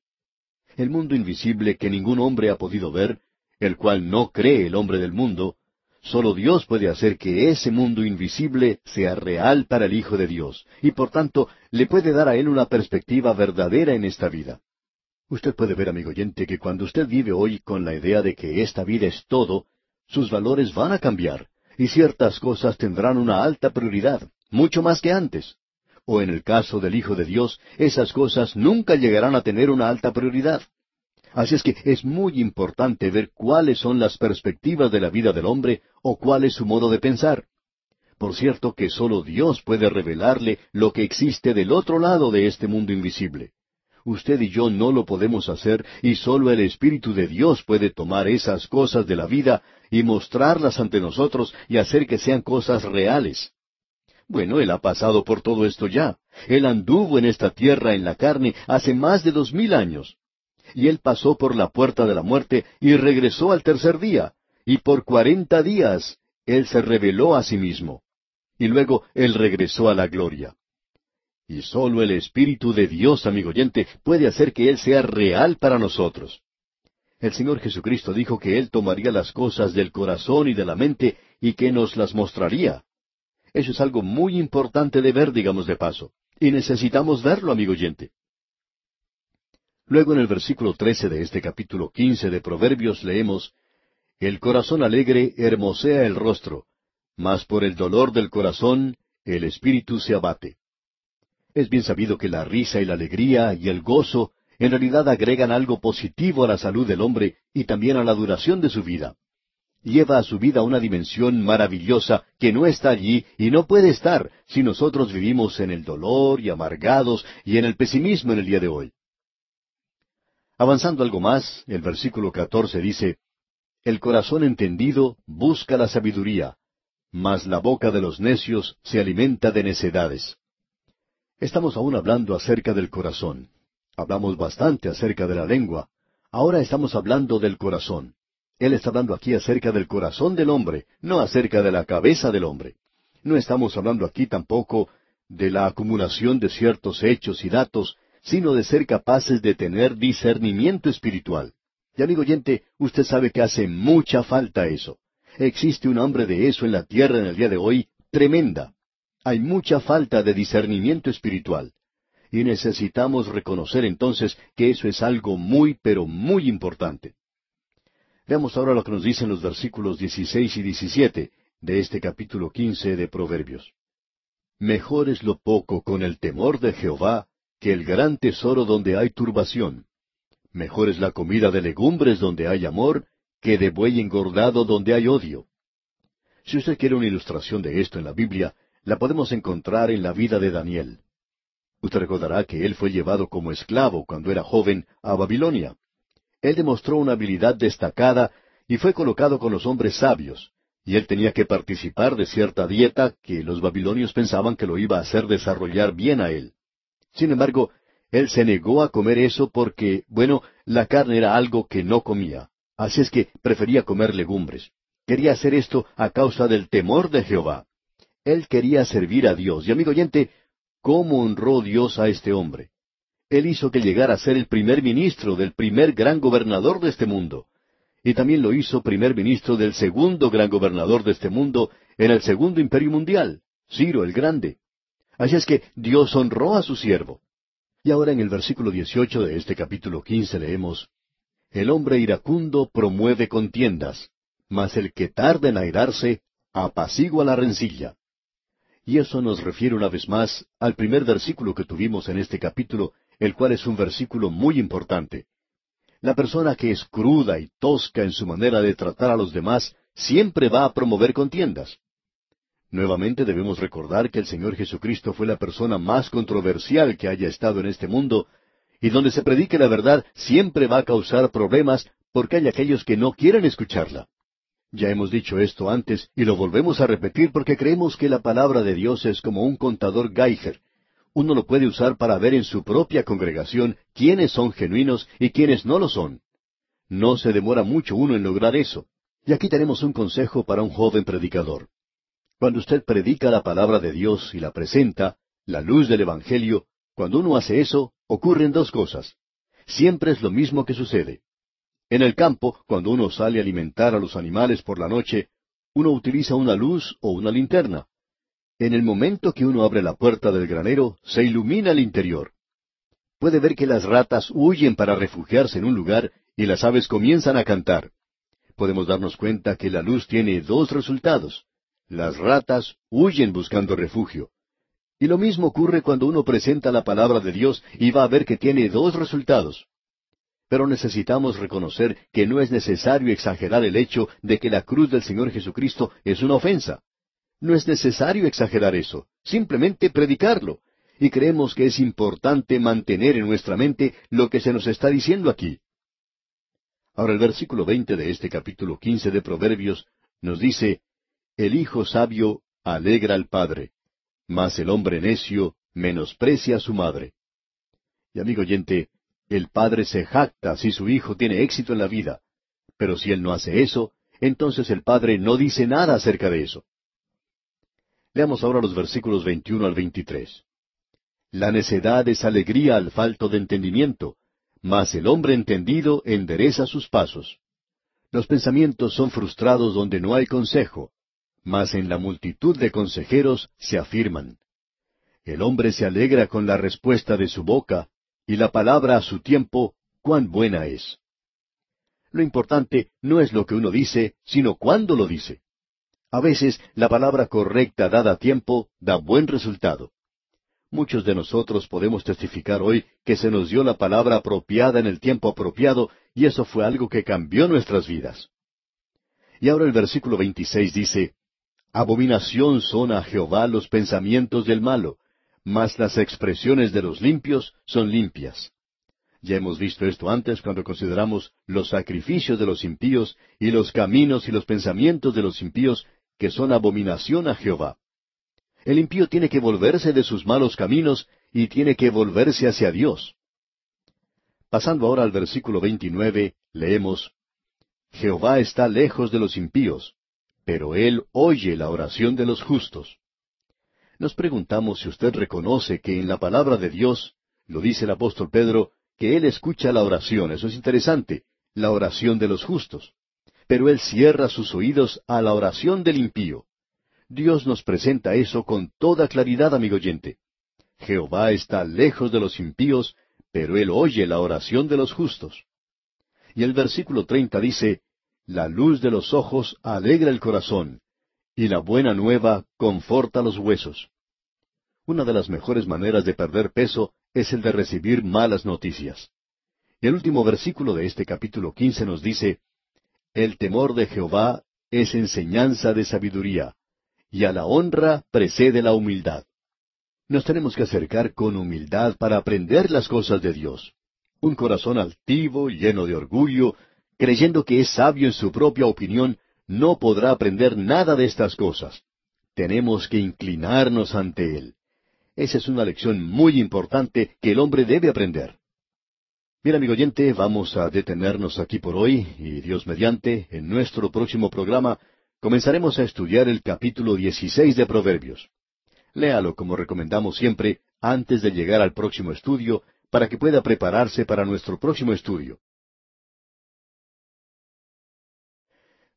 El mundo invisible que ningún hombre ha podido ver, el cual no cree el hombre del mundo, solo Dios puede hacer que ese mundo invisible sea real para el Hijo de Dios, y por tanto le puede dar a él una perspectiva verdadera en esta vida. Usted puede ver, amigo oyente, que cuando usted vive hoy con la idea de que esta vida es todo, sus valores van a cambiar y ciertas cosas tendrán una alta prioridad, mucho más que antes. O en el caso del Hijo de Dios, esas cosas nunca llegarán a tener una alta prioridad. Así es que es muy importante ver cuáles son las perspectivas de la vida del hombre o cuál es su modo de pensar. Por cierto que sólo Dios puede revelarle lo que existe del otro lado de este mundo invisible. Usted y yo no lo podemos hacer y sólo el Espíritu de Dios puede tomar esas cosas de la vida y mostrarlas ante nosotros y hacer que sean cosas reales. Bueno, Él ha pasado por todo esto ya. Él anduvo en esta tierra en la carne hace más de dos mil años y él pasó por la puerta de la muerte y regresó al tercer día, y por cuarenta días él se reveló a sí mismo. Y luego él regresó a la gloria. Y sólo el Espíritu de Dios, amigo oyente, puede hacer que Él sea real para nosotros. El Señor Jesucristo dijo que Él tomaría las cosas del corazón y de la mente y que nos las mostraría. Eso es algo muy importante de ver, digamos de paso. Y necesitamos verlo, amigo oyente. Luego en el versículo trece de este capítulo quince de Proverbios leemos El corazón alegre hermosea el rostro, mas por el dolor del corazón el espíritu se abate. Es bien sabido que la risa y la alegría y el gozo en realidad agregan algo positivo a la salud del hombre y también a la duración de su vida. Lleva a su vida una dimensión maravillosa que no está allí y no puede estar si nosotros vivimos en el dolor y amargados y en el pesimismo en el día de hoy. Avanzando algo más, el versículo catorce dice, El corazón entendido busca la sabiduría, mas la boca de los necios se alimenta de necedades. Estamos aún hablando acerca del corazón. Hablamos bastante acerca de la lengua. Ahora estamos hablando del corazón. Él está hablando aquí acerca del corazón del hombre, no acerca de la cabeza del hombre. No estamos hablando aquí tampoco de la acumulación de ciertos hechos y datos sino de ser capaces de tener discernimiento espiritual. Y amigo oyente, usted sabe que hace mucha falta eso. Existe un hambre de eso en la tierra en el día de hoy tremenda. Hay mucha falta de discernimiento espiritual. Y necesitamos reconocer entonces que eso es algo muy, pero muy importante. Veamos ahora lo que nos dicen los versículos 16 y 17 de este capítulo 15 de Proverbios. Mejor es lo poco con el temor de Jehová que el gran tesoro donde hay turbación. Mejor es la comida de legumbres donde hay amor, que de buey engordado donde hay odio. Si usted quiere una ilustración de esto en la Biblia, la podemos encontrar en la vida de Daniel. Usted recordará que él fue llevado como esclavo cuando era joven a Babilonia. Él demostró una habilidad destacada y fue colocado con los hombres sabios, y él tenía que participar de cierta dieta que los babilonios pensaban que lo iba a hacer desarrollar bien a él. Sin embargo, él se negó a comer eso porque, bueno, la carne era algo que no comía. Así es que prefería comer legumbres. Quería hacer esto a causa del temor de Jehová. Él quería servir a Dios. Y amigo oyente, ¿cómo honró Dios a este hombre? Él hizo que llegara a ser el primer ministro del primer gran gobernador de este mundo. Y también lo hizo primer ministro del segundo gran gobernador de este mundo en el segundo imperio mundial, Ciro el Grande. Así es que Dios honró a su siervo. Y ahora en el versículo 18 de este capítulo 15 leemos, El hombre iracundo promueve contiendas, mas el que tarda en airarse apacigua la rencilla. Y eso nos refiere una vez más al primer versículo que tuvimos en este capítulo, el cual es un versículo muy importante. La persona que es cruda y tosca en su manera de tratar a los demás siempre va a promover contiendas. Nuevamente debemos recordar que el Señor Jesucristo fue la persona más controversial que haya estado en este mundo, y donde se predique la verdad siempre va a causar problemas porque hay aquellos que no quieren escucharla. Ya hemos dicho esto antes y lo volvemos a repetir porque creemos que la palabra de Dios es como un contador Geiger. Uno lo puede usar para ver en su propia congregación quiénes son genuinos y quiénes no lo son. No se demora mucho uno en lograr eso. Y aquí tenemos un consejo para un joven predicador. Cuando usted predica la palabra de Dios y la presenta, la luz del Evangelio, cuando uno hace eso, ocurren dos cosas. Siempre es lo mismo que sucede. En el campo, cuando uno sale a alimentar a los animales por la noche, uno utiliza una luz o una linterna. En el momento que uno abre la puerta del granero, se ilumina el interior. Puede ver que las ratas huyen para refugiarse en un lugar y las aves comienzan a cantar. Podemos darnos cuenta que la luz tiene dos resultados. Las ratas huyen buscando refugio. Y lo mismo ocurre cuando uno presenta la palabra de Dios y va a ver que tiene dos resultados. Pero necesitamos reconocer que no es necesario exagerar el hecho de que la cruz del Señor Jesucristo es una ofensa. No es necesario exagerar eso, simplemente predicarlo. Y creemos que es importante mantener en nuestra mente lo que se nos está diciendo aquí. Ahora el versículo veinte de este capítulo quince de Proverbios nos dice, El hijo sabio alegra al padre, mas el hombre necio menosprecia a su madre. Y amigo oyente, el padre se jacta si su hijo tiene éxito en la vida, pero si él no hace eso, entonces el padre no dice nada acerca de eso. Leamos ahora los versículos 21 al 23. La necedad es alegría al falto de entendimiento, mas el hombre entendido endereza sus pasos. Los pensamientos son frustrados donde no hay consejo, mas en la multitud de consejeros se afirman. El hombre se alegra con la respuesta de su boca, y la palabra a su tiempo, cuán buena es. Lo importante no es lo que uno dice, sino cuándo lo dice. A veces la palabra correcta dada a tiempo da buen resultado. Muchos de nosotros podemos testificar hoy que se nos dio la palabra apropiada en el tiempo apropiado, y eso fue algo que cambió nuestras vidas. Y ahora el versículo 26 dice, Abominación son a Jehová los pensamientos del malo, mas las expresiones de los limpios son limpias. Ya hemos visto esto antes cuando consideramos los sacrificios de los impíos y los caminos y los pensamientos de los impíos que son abominación a Jehová. El impío tiene que volverse de sus malos caminos y tiene que volverse hacia Dios. Pasando ahora al versículo 29, leemos, Jehová está lejos de los impíos, pero Él oye la oración de los justos. Nos preguntamos si usted reconoce que en la palabra de Dios, lo dice el apóstol Pedro, que Él escucha la oración. Eso es interesante, la oración de los justos. Pero Él cierra sus oídos a la oración del impío. Dios nos presenta eso con toda claridad, amigo oyente. Jehová está lejos de los impíos, pero Él oye la oración de los justos. Y el versículo treinta dice, La luz de los ojos alegra el corazón, y la buena nueva conforta los huesos. Una de las mejores maneras de perder peso es el de recibir malas noticias. Y el último versículo de este capítulo quince nos dice, El temor de Jehová es enseñanza de sabiduría, y a la honra precede la humildad. Nos tenemos que acercar con humildad para aprender las cosas de Dios. Un corazón altivo, lleno de orgullo, creyendo que es sabio en su propia opinión, no podrá aprender nada de estas cosas. Tenemos que inclinarnos ante Él. Esa es una lección muy importante que el hombre debe aprender. Bien, amigo oyente, vamos a detenernos aquí por hoy y Dios mediante, en nuestro próximo programa, comenzaremos a estudiar el capítulo 16 de Proverbios. Léalo como recomendamos siempre antes de llegar al próximo estudio para que pueda prepararse para nuestro próximo estudio.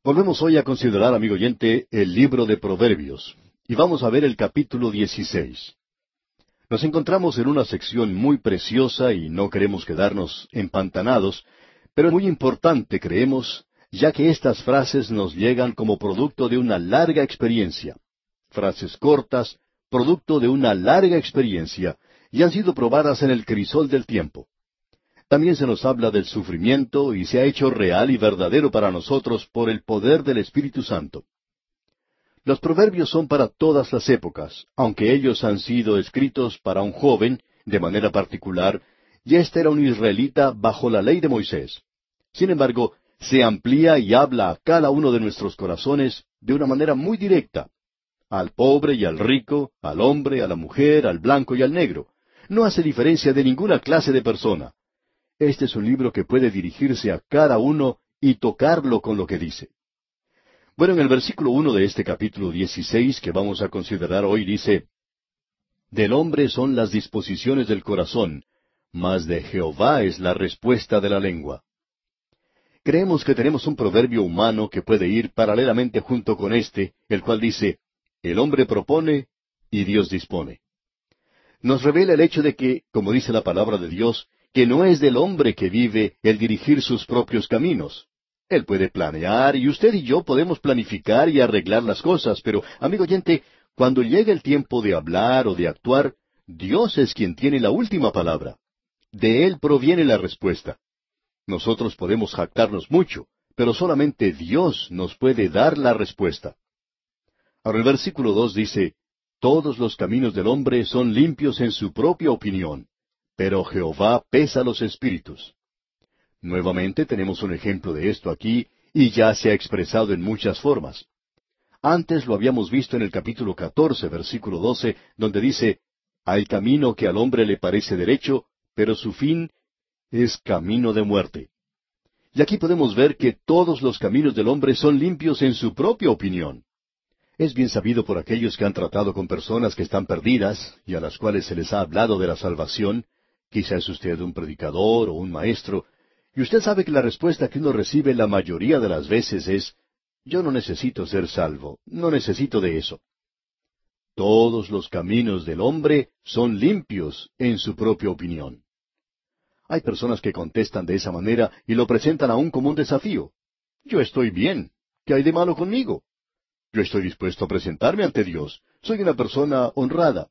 Volvemos hoy a considerar, amigo oyente, el libro de Proverbios, y vamos a ver el capítulo 16. Nos encontramos en una sección muy preciosa y no queremos quedarnos empantanados, pero es muy importante, creemos, ya que estas frases nos llegan como producto de una larga experiencia. Frases cortas, producto de una larga experiencia, y han sido probadas en el crisol del tiempo. También se nos habla del sufrimiento y se ha hecho real y verdadero para nosotros por el poder del Espíritu Santo. Los proverbios son para todas las épocas, aunque ellos han sido escritos para un joven, de manera particular, y éste era un israelita bajo la ley de Moisés. Sin embargo, se amplía y habla a cada uno de nuestros corazones de una manera muy directa, al pobre y al rico, al hombre, a la mujer, al blanco y al negro. No hace diferencia de ninguna clase de persona. Este es un libro que puede dirigirse a cada uno y tocarlo con lo que dice. Bueno, en el versículo uno de este capítulo dieciséis que vamos a considerar hoy dice, Del hombre son las disposiciones del corazón, mas de Jehová es la respuesta de la lengua. Creemos que tenemos un proverbio humano que puede ir paralelamente junto con este, el cual dice, El hombre propone y Dios dispone. Nos revela el hecho de que, como dice la palabra de Dios, que no es del hombre que vive el dirigir sus propios caminos. Él puede planear y usted y yo podemos planificar y arreglar las cosas, pero, amigo oyente, cuando llega el tiempo de hablar o de actuar, Dios es quien tiene la última palabra. De Él proviene la respuesta. Nosotros podemos jactarnos mucho, pero solamente Dios nos puede dar la respuesta. Ahora el versículo dos dice, Todos los caminos del hombre son limpios en su propia opinión, pero Jehová pesa los espíritus. Nuevamente tenemos un ejemplo de esto aquí, y ya se ha expresado en muchas formas. Antes lo habíamos visto en el capítulo catorce, versículo doce, donde dice, Hay camino que al hombre le parece derecho, pero su fin es camino de muerte. Y aquí podemos ver que todos los caminos del hombre son limpios en su propia opinión. Es bien sabido por aquellos que han tratado con personas que están perdidas y a las cuales se les ha hablado de la salvación, quizá es usted un predicador o un maestro, y usted sabe que la respuesta que uno recibe la mayoría de las veces es, yo no necesito ser salvo, no necesito de eso. Todos los caminos del hombre son limpios en su propia opinión. Hay personas que contestan de esa manera y lo presentan aún como un desafío. Yo estoy bien. ¿Qué hay de malo conmigo? Yo estoy dispuesto a presentarme ante Dios. Soy una persona honrada.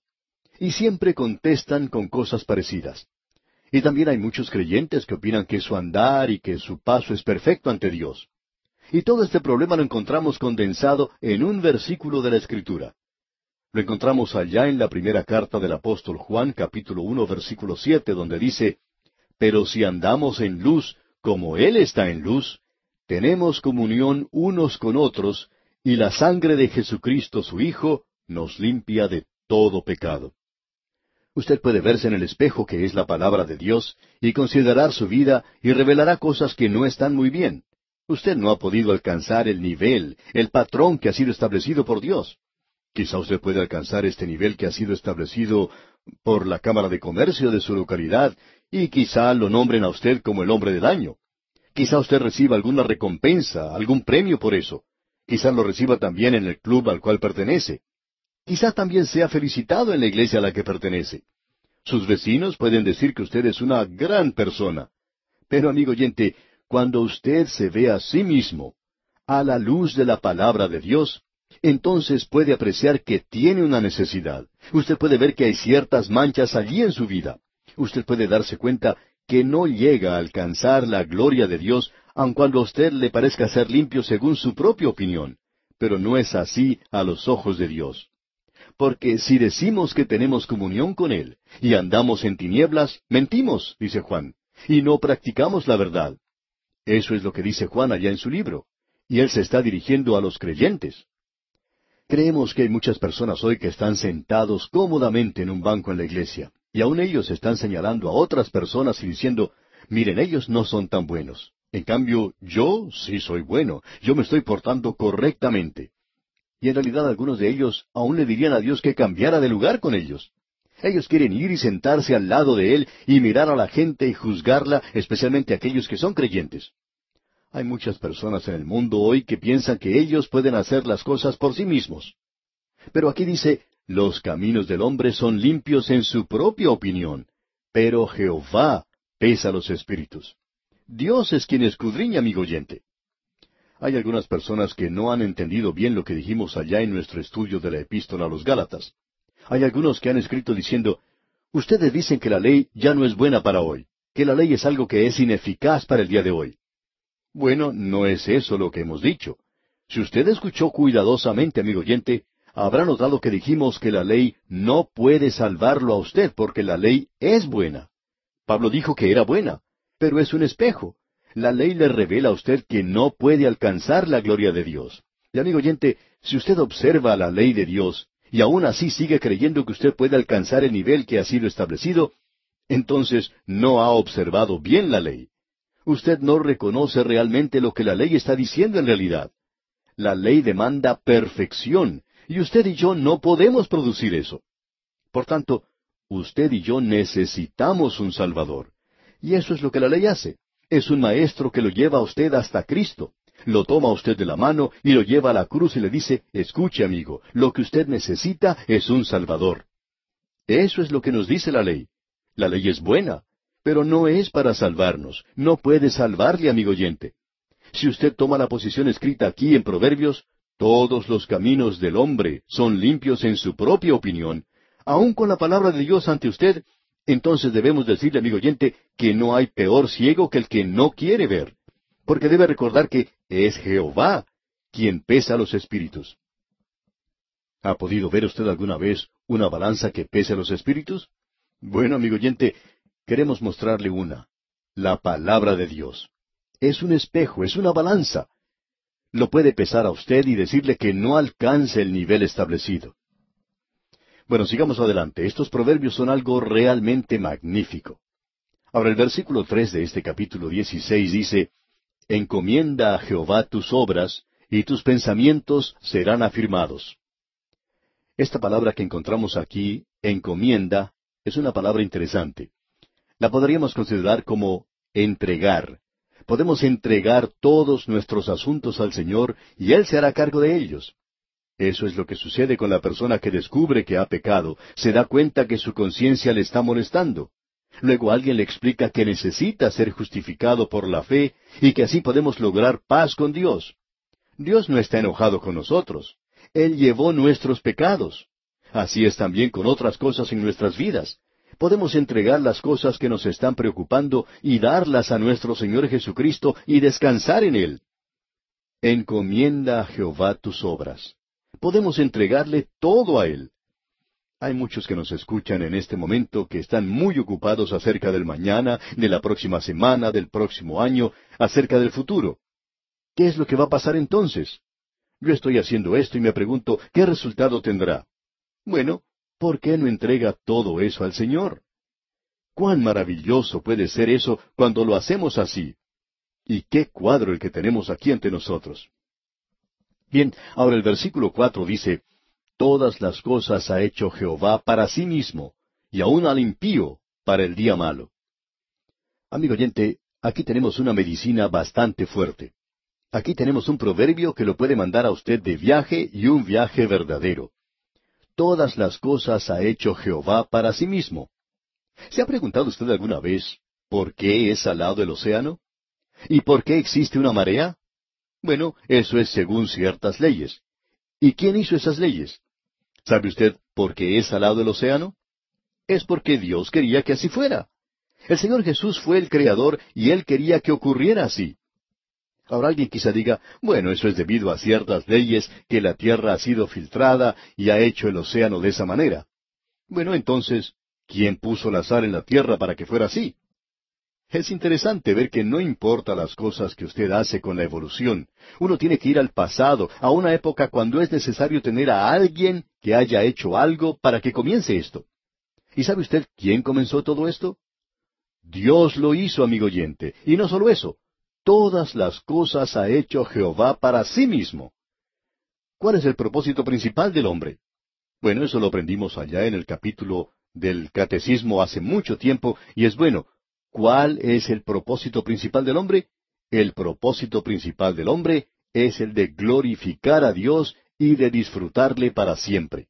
Y siempre contestan con cosas parecidas. Y también hay muchos creyentes que opinan que su andar y que su paso es perfecto ante Dios. Y todo este problema lo encontramos condensado en un versículo de la Escritura. Lo encontramos allá en la primera carta del apóstol Juan, capítulo uno, versículo siete, donde dice, Pero si andamos en luz, como Él está en luz, tenemos comunión unos con otros, y la sangre de Jesucristo su Hijo nos limpia de todo pecado. Usted puede verse en el espejo que es la palabra de Dios y considerar su vida y revelará cosas que no están muy bien. Usted no ha podido alcanzar el nivel, el patrón que ha sido establecido por Dios. Quizá usted pueda alcanzar este nivel que ha sido establecido por la Cámara de Comercio de su localidad y quizá lo nombren a usted como el hombre del año. Quizá usted reciba alguna recompensa, algún premio por eso. Quizá lo reciba también en el club al cual pertenece. Quizá también sea felicitado en la iglesia a la que pertenece. Sus vecinos pueden decir que usted es una gran persona. Pero, amigo oyente, cuando usted se ve a sí mismo a la luz de la palabra de Dios, entonces puede apreciar que tiene una necesidad. Usted puede ver que hay ciertas manchas allí en su vida. Usted puede darse cuenta que no llega a alcanzar la gloria de Dios, aun cuando a usted le parezca ser limpio según su propia opinión. Pero no es así a los ojos de Dios. Porque si decimos que tenemos comunión con Él y andamos en tinieblas, mentimos, dice Juan, y no practicamos la verdad. Eso es lo que dice Juan allá en su libro. Y él se está dirigiendo a los creyentes. Creemos que hay muchas personas hoy que están sentados cómodamente en un banco en la iglesia, y aun ellos están señalando a otras personas y diciendo, miren, ellos no son tan buenos. En cambio, yo sí soy bueno, yo me estoy portando correctamente. Y en realidad algunos de ellos aún le dirían a Dios que cambiara de lugar con ellos. Ellos quieren ir y sentarse al lado de Él y mirar a la gente y juzgarla, especialmente aquellos que son creyentes. Hay muchas personas en el mundo hoy que piensan que ellos pueden hacer las cosas por sí mismos. Pero aquí dice, los caminos del hombre son limpios en su propia opinión, pero Jehová pesa los espíritus. Dios es quien escudriña, amigo oyente. Hay algunas personas que no han entendido bien lo que dijimos allá en nuestro estudio de la epístola a los Gálatas. Hay algunos que han escrito diciendo, ustedes dicen que la ley ya no es buena para hoy, que la ley es algo que es ineficaz para el día de hoy. Bueno, no es eso lo que hemos dicho. Si usted escuchó cuidadosamente, amigo oyente, habrá notado que dijimos que la ley no puede salvarlo a usted porque la ley es buena. Pablo dijo que era buena, pero es un espejo. La ley le revela a usted que no puede alcanzar la gloria de Dios. Y amigo oyente, si usted observa la ley de Dios, y aún así sigue creyendo que usted puede alcanzar el nivel que ha sido establecido, entonces no ha observado bien la ley. Usted no reconoce realmente lo que la ley está diciendo en realidad. La ley demanda perfección, y usted y yo no podemos producir eso. Por tanto, usted y yo necesitamos un Salvador. Y eso es lo que la ley hace. Es un maestro que lo lleva a usted hasta Cristo lo toma usted de la mano y lo lleva a la cruz y le dice, escuche amigo, lo que usted necesita es un Salvador. Eso es lo que nos dice la ley. La ley es buena, pero no es para salvarnos. No puede salvarle, amigo oyente. Si usted toma la posición escrita aquí en Proverbios, todos los caminos del hombre son limpios en su propia opinión, aun con la palabra de Dios ante usted, entonces debemos decirle, amigo oyente, que no hay peor ciego que el que no quiere ver, porque debe recordar que es Jehová quien pesa los espíritus. ¿Ha podido ver usted alguna vez una balanza que pese los espíritus? Bueno, amigo oyente, queremos mostrarle una, la palabra de Dios. Es un espejo, es una balanza. Lo puede pesar a usted y decirle que no alcance el nivel establecido. Bueno, sigamos adelante. Estos proverbios son algo realmente magnífico. Ahora el versículo tres de este capítulo dieciséis dice, Encomienda a Jehová tus obras, y tus pensamientos serán afirmados. Esta palabra que encontramos aquí, encomienda, es una palabra interesante. La podríamos considerar como entregar. Podemos entregar todos nuestros asuntos al Señor y Él se hará cargo de ellos. Eso es lo que sucede con la persona que descubre que ha pecado, se da cuenta que su conciencia le está molestando. Luego alguien le explica que necesita ser justificado por la fe y que así podemos lograr paz con Dios. Dios no está enojado con nosotros. Él llevó nuestros pecados. Así es también con otras cosas en nuestras vidas. Podemos entregar las cosas que nos están preocupando y darlas a nuestro Señor Jesucristo y descansar en Él. Encomienda a Jehová tus obras. Podemos entregarle todo a Él. Hay muchos que nos escuchan en este momento que están muy ocupados acerca del mañana, de la próxima semana, del próximo año, acerca del futuro. ¿Qué es lo que va a pasar entonces? Yo estoy haciendo esto y me pregunto, ¿qué resultado tendrá? Bueno, ¿por qué no entrega todo eso al Señor? Cuán maravilloso puede ser eso cuando lo hacemos así. Y qué cuadro el que tenemos aquí ante nosotros. Bien, ahora el versículo cuatro dice, Todas las cosas ha hecho Jehová para sí mismo, y aun al impío para el día malo. Amigo oyente, aquí tenemos una medicina bastante fuerte. Aquí tenemos un proverbio que lo puede mandar a usted de viaje y un viaje verdadero. Todas las cosas ha hecho Jehová para sí mismo. ¿Se ha preguntado usted alguna vez por qué es salado el océano? ¿Y por qué existe una marea? Bueno, eso es según ciertas leyes. ¿Y quién hizo esas leyes? ¿Sabe usted por qué es salado el océano? Es porque Dios quería que así fuera. El Señor Jesús fue el Creador y Él quería que ocurriera así. Ahora alguien quizá diga, bueno, eso es debido a ciertas leyes que la tierra ha sido filtrada y ha hecho el océano de esa manera. Bueno, entonces, ¿quién puso la sal en la tierra para que fuera así? Es interesante ver que no importa las cosas que usted hace con la evolución, uno tiene que ir al pasado, a una época cuando es necesario tener a alguien que haya hecho algo para que comience esto. ¿Y sabe usted quién comenzó todo esto? Dios lo hizo, amigo oyente, y no solo eso, Todas las cosas ha hecho Jehová para sí mismo. ¿Cuál es el propósito principal del hombre? Bueno, eso lo aprendimos allá en el capítulo del Catecismo hace mucho tiempo, y es bueno. ¿Cuál es el propósito principal del hombre? El propósito principal del hombre es el de glorificar a Dios y de disfrutarle para siempre.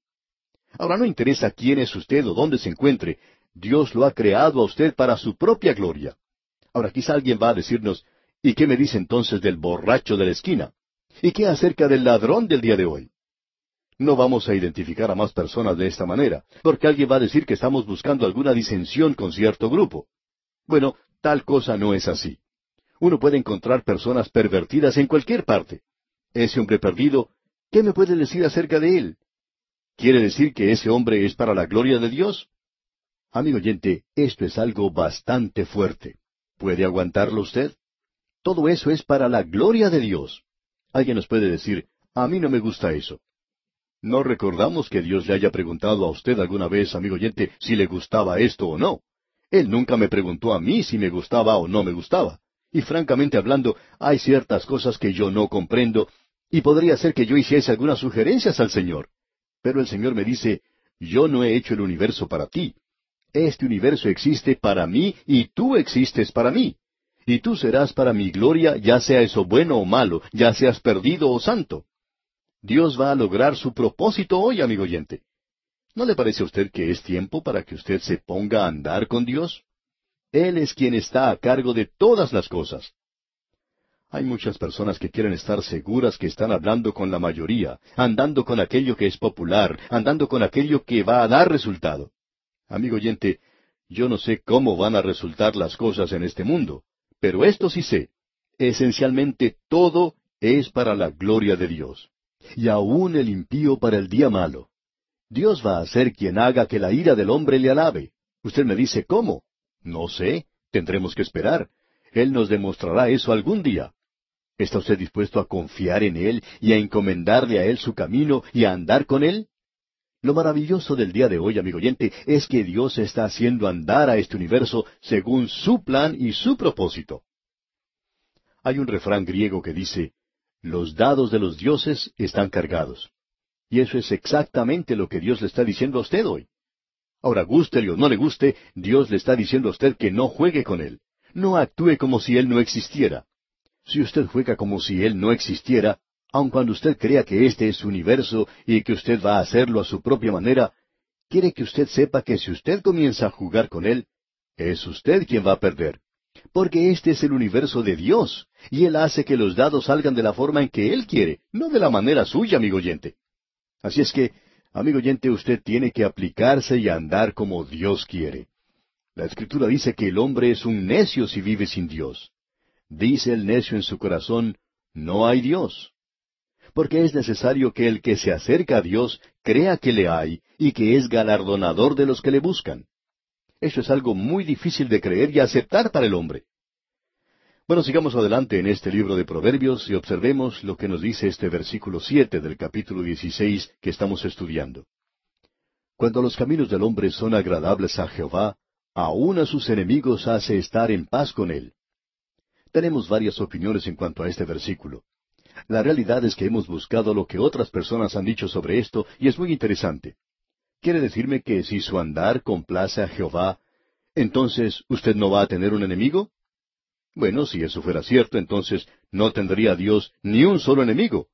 Ahora no interesa quién es usted o dónde se encuentre, Dios lo ha creado a usted para su propia gloria. Ahora quizá alguien va a decirnos, ¿Y qué me dice entonces del borracho de la esquina? ¿Y qué acerca del ladrón del día de hoy? No vamos a identificar a más personas de esta manera, porque alguien va a decir que estamos buscando alguna disensión con cierto grupo. Bueno, tal cosa no es así. Uno puede encontrar personas pervertidas en cualquier parte. Ese hombre perdido, ¿qué me puede decir acerca de él? ¿Quiere decir que ese hombre es para la gloria de Dios? Amigo oyente, esto es algo bastante fuerte. ¿Puede aguantarlo usted? Todo eso es para la gloria de Dios. Alguien nos puede decir, a mí no me gusta eso. No recordamos que Dios le haya preguntado a usted alguna vez, amigo oyente, si le gustaba esto o no. Él nunca me preguntó a mí si me gustaba o no me gustaba. Y francamente hablando, hay ciertas cosas que yo no comprendo, y podría ser que yo hiciese algunas sugerencias al Señor. Pero el Señor me dice, yo no he hecho el universo para ti. Este universo existe para mí y tú existes para mí y tú serás para mi gloria, ya sea eso bueno o malo, ya seas perdido o santo. Dios va a lograr su propósito hoy, amigo oyente. ¿No le parece a usted que es tiempo para que usted se ponga a andar con Dios? Él es quien está a cargo de todas las cosas. Hay muchas personas que quieren estar seguras que están hablando con la mayoría, andando con aquello que es popular, andando con aquello que va a dar resultado. Amigo oyente, Yo no sé cómo van a resultar las cosas en este mundo, pero esto sí sé. Esencialmente todo es para la gloria de Dios. Y aún el impío para el día malo. Dios va a ser quien haga que la ira del hombre le alabe. Usted me dice, ¿cómo? No sé, tendremos que esperar. Él nos demostrará eso algún día. ¿Está usted dispuesto a confiar en Él y a encomendarle a Él su camino y a andar con Él? Lo maravilloso del día de hoy, amigo oyente, es que Dios está haciendo andar a este universo según su plan y su propósito. Hay un refrán griego que dice, los dados de los dioses están cargados. Y eso es exactamente lo que Dios le está diciendo a usted hoy. Ahora, gústele o no le guste, Dios le está diciendo a usted que no juegue con Él. No actúe como si Él no existiera. Si usted juega como si Él no existiera, aun cuando usted crea que este es su universo y que usted va a hacerlo a su propia manera, quiere que usted sepa que si usted comienza a jugar con Él, es usted quien va a perder porque este es el universo de Dios, y Él hace que los dados salgan de la forma en que Él quiere, no de la manera suya, amigo oyente. Así es que, amigo oyente, usted tiene que aplicarse y andar como Dios quiere. La Escritura dice que el hombre es un necio si vive sin Dios. Dice el necio en su corazón, no hay Dios. Porque es necesario que el que se acerca a Dios crea que le hay y que es galardonador de los que le buscan. Eso es algo muy difícil de creer y aceptar para el hombre. Bueno, sigamos adelante en este libro de Proverbios y observemos lo que nos dice este versículo siete del capítulo dieciséis que estamos estudiando. Cuando los caminos del hombre son agradables a Jehová, aun a sus enemigos hace estar en paz con él. Tenemos varias opiniones en cuanto a este versículo. La realidad es que hemos buscado lo que otras personas han dicho sobre esto y es muy interesante. ¿Quiere decirme que si su andar complace a Jehová, entonces usted no va a tener un enemigo? Bueno, si eso fuera cierto, entonces no tendría Dios ni un solo enemigo,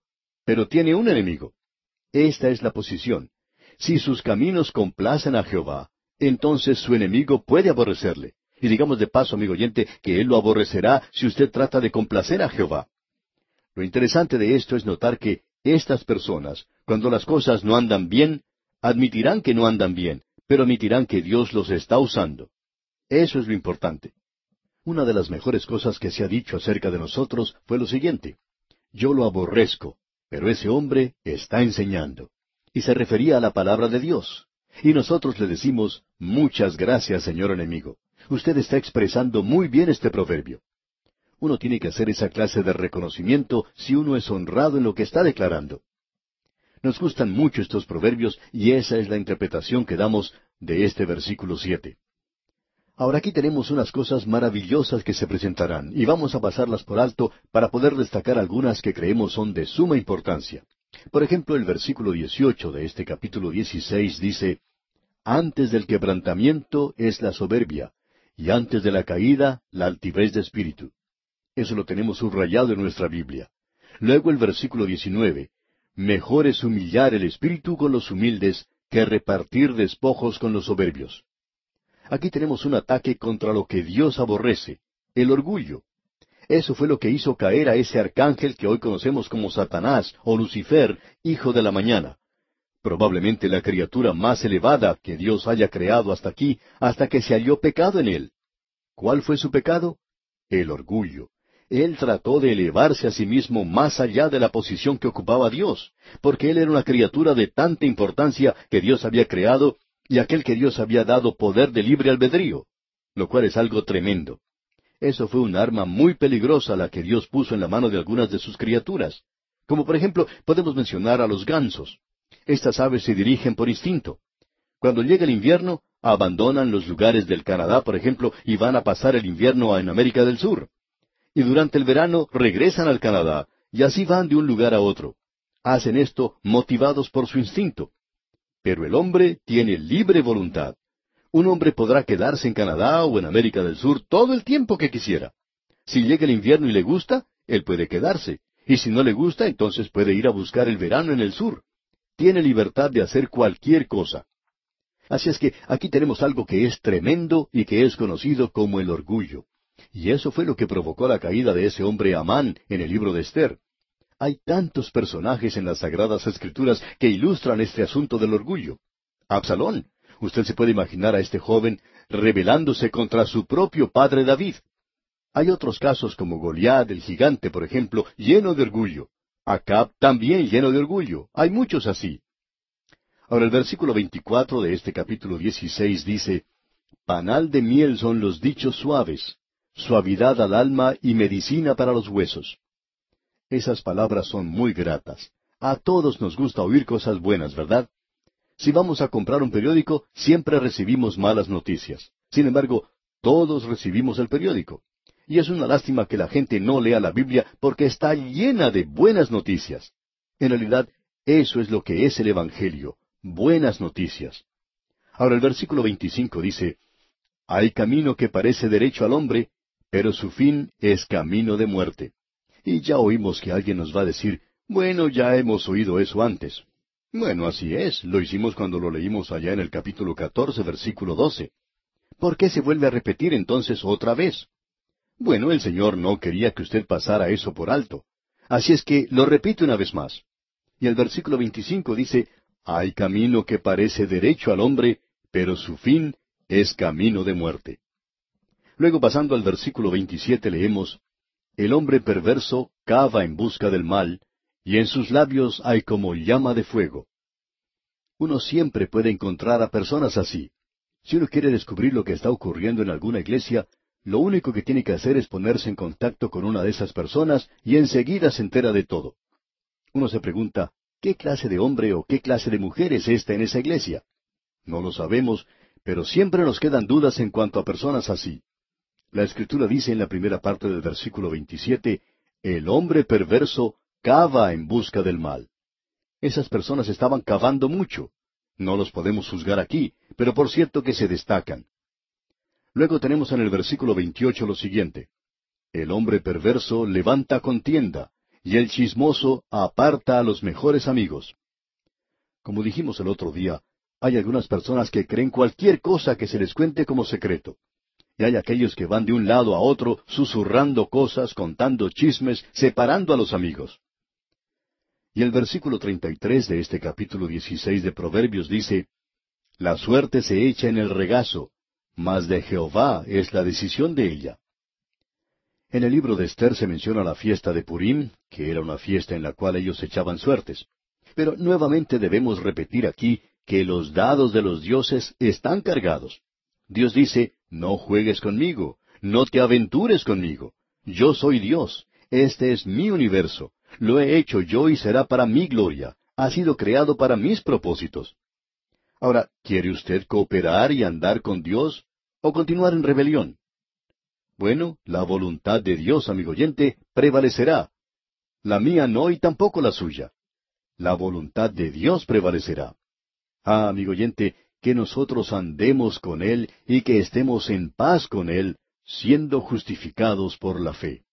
pero tiene un enemigo. Esta es la posición. Si sus caminos complacen a Jehová, entonces su enemigo puede aborrecerle. Y digamos de paso, amigo oyente, que él lo aborrecerá si usted trata de complacer a Jehová. Lo interesante de esto es notar que estas personas, cuando las cosas no andan bien, admitirán que no andan bien, pero admitirán que Dios los está usando. Eso es lo importante. Una de las mejores cosas que se ha dicho acerca de nosotros fue lo siguiente. Yo lo aborrezco, pero ese hombre está enseñando. Y se refería a la palabra de Dios. Y nosotros le decimos, muchas gracias, señor enemigo. Usted está expresando muy bien este proverbio. Uno tiene que hacer esa clase de reconocimiento si uno es honrado en lo que está declarando. Nos gustan mucho estos proverbios y esa es la interpretación que damos de este versículo siete. Ahora aquí tenemos unas cosas maravillosas que se presentarán y vamos a pasarlas por alto para poder destacar algunas que creemos son de suma importancia. Por ejemplo, el versículo 18 de este capítulo 16 dice, Antes del quebrantamiento es la soberbia, y antes de la caída la altivez de espíritu. Eso lo tenemos subrayado en nuestra Biblia. Luego el versículo 19, Mejor es humillar el espíritu con los humildes que repartir despojos con los soberbios. Aquí tenemos un ataque contra lo que Dios aborrece, el orgullo. Eso fue lo que hizo caer a ese arcángel que hoy conocemos como Satanás o Lucifer, hijo de la mañana. Probablemente la criatura más elevada que Dios haya creado hasta aquí, hasta que se halló pecado en él. ¿Cuál fue su pecado? El orgullo él trató de elevarse a sí mismo más allá de la posición que ocupaba Dios, porque él era una criatura de tanta importancia que Dios había creado y aquel que Dios había dado poder de libre albedrío, lo cual es algo tremendo. Eso fue un arma muy peligrosa la que Dios puso en la mano de algunas de sus criaturas. Como por ejemplo podemos mencionar a los gansos. Estas aves se dirigen por instinto. Cuando llega el invierno, abandonan los lugares del Canadá, por ejemplo, y van a pasar el invierno en América del Sur y durante el verano regresan al Canadá y así van de un lugar a otro. Hacen esto motivados por su instinto. Pero el hombre tiene libre voluntad. Un hombre podrá quedarse en Canadá o en América del Sur todo el tiempo que quisiera. Si llega el invierno y le gusta, él puede quedarse. Y si no le gusta, entonces puede ir a buscar el verano en el sur. Tiene libertad de hacer cualquier cosa. Así es que aquí tenemos algo que es tremendo y que es conocido como el orgullo. Y eso fue lo que provocó la caída de ese hombre Amán en el libro de Esther. Hay tantos personajes en las Sagradas Escrituras que ilustran este asunto del orgullo. Absalón. Usted se puede imaginar a este joven rebelándose contra su propio padre David. Hay otros casos como Goliat, el gigante, por ejemplo, lleno de orgullo. Acab también lleno de orgullo. Hay muchos así. Ahora el versículo 24 de este capítulo 16 dice, Panal de miel son los dichos suaves, suavidad al alma y medicina para los huesos. Esas palabras son muy gratas. A todos nos gusta oír cosas buenas, ¿verdad? Si vamos a comprar un periódico, siempre recibimos malas noticias. Sin embargo, todos recibimos el periódico. Y es una lástima que la gente no lea la Biblia porque está llena de buenas noticias. En realidad, eso es lo que es el Evangelio, buenas noticias. Ahora el versículo 25 dice, Hay camino que parece derecho al hombre, pero su fin es camino de muerte. Y ya oímos que alguien nos va a decir, bueno, ya hemos oído eso antes. Bueno, así es, lo hicimos cuando lo leímos allá en el capítulo 14, versículo 12. ¿Por qué se vuelve a repetir entonces otra vez? Bueno, el Señor no quería que usted pasara eso por alto. Así es que lo repite una vez más. Y el versículo 25 dice, Hay camino que parece derecho al hombre, pero su fin es camino de muerte. Luego pasando al versículo 27 leemos, El hombre perverso cava en busca del mal, y en sus labios hay como llama de fuego. Uno siempre puede encontrar a personas así. Si uno quiere descubrir lo que está ocurriendo en alguna iglesia, lo único que tiene que hacer es ponerse en contacto con una de esas personas y enseguida se entera de todo. Uno se pregunta, ¿qué clase de hombre o qué clase de mujer es esta en esa iglesia? No lo sabemos, pero siempre nos quedan dudas en cuanto a personas así. La Escritura dice en la primera parte del versículo 27, el hombre perverso cava en busca del mal. Esas personas estaban cavando mucho. No los podemos juzgar aquí, pero por cierto que se destacan. Luego tenemos en el versículo 28 lo siguiente. El hombre perverso levanta contienda, y el chismoso aparta a los mejores amigos. Como dijimos el otro día, hay algunas personas que creen cualquier cosa que se les cuente como secreto y hay aquellos que van de un lado a otro susurrando cosas, contando chismes, separando a los amigos. Y el versículo 33 de este capítulo 16 de Proverbios dice, La suerte se echa en el regazo, mas de Jehová es la decisión de ella. En el libro de Esther se menciona la fiesta de Purim, que era una fiesta en la cual ellos echaban suertes. Pero nuevamente debemos repetir aquí que los dados de los dioses están cargados. Dios dice, no juegues conmigo, no te aventures conmigo. Yo soy Dios, este es mi universo, lo he hecho yo y será para mi gloria, ha sido creado para mis propósitos. Ahora, ¿quiere usted cooperar y andar con Dios o continuar en rebelión? Bueno, la voluntad de Dios, amigo oyente, prevalecerá. La mía no y tampoco la suya. La voluntad de Dios prevalecerá. Ah, amigo oyente, que nosotros andemos con Él y que estemos en paz con Él, siendo justificados por la fe.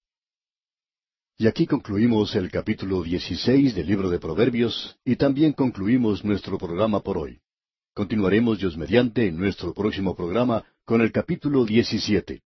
Y aquí concluimos el capítulo 16 del libro de Proverbios y también concluimos nuestro programa por hoy. Continuaremos Dios mediante en nuestro próximo programa con el capítulo 17.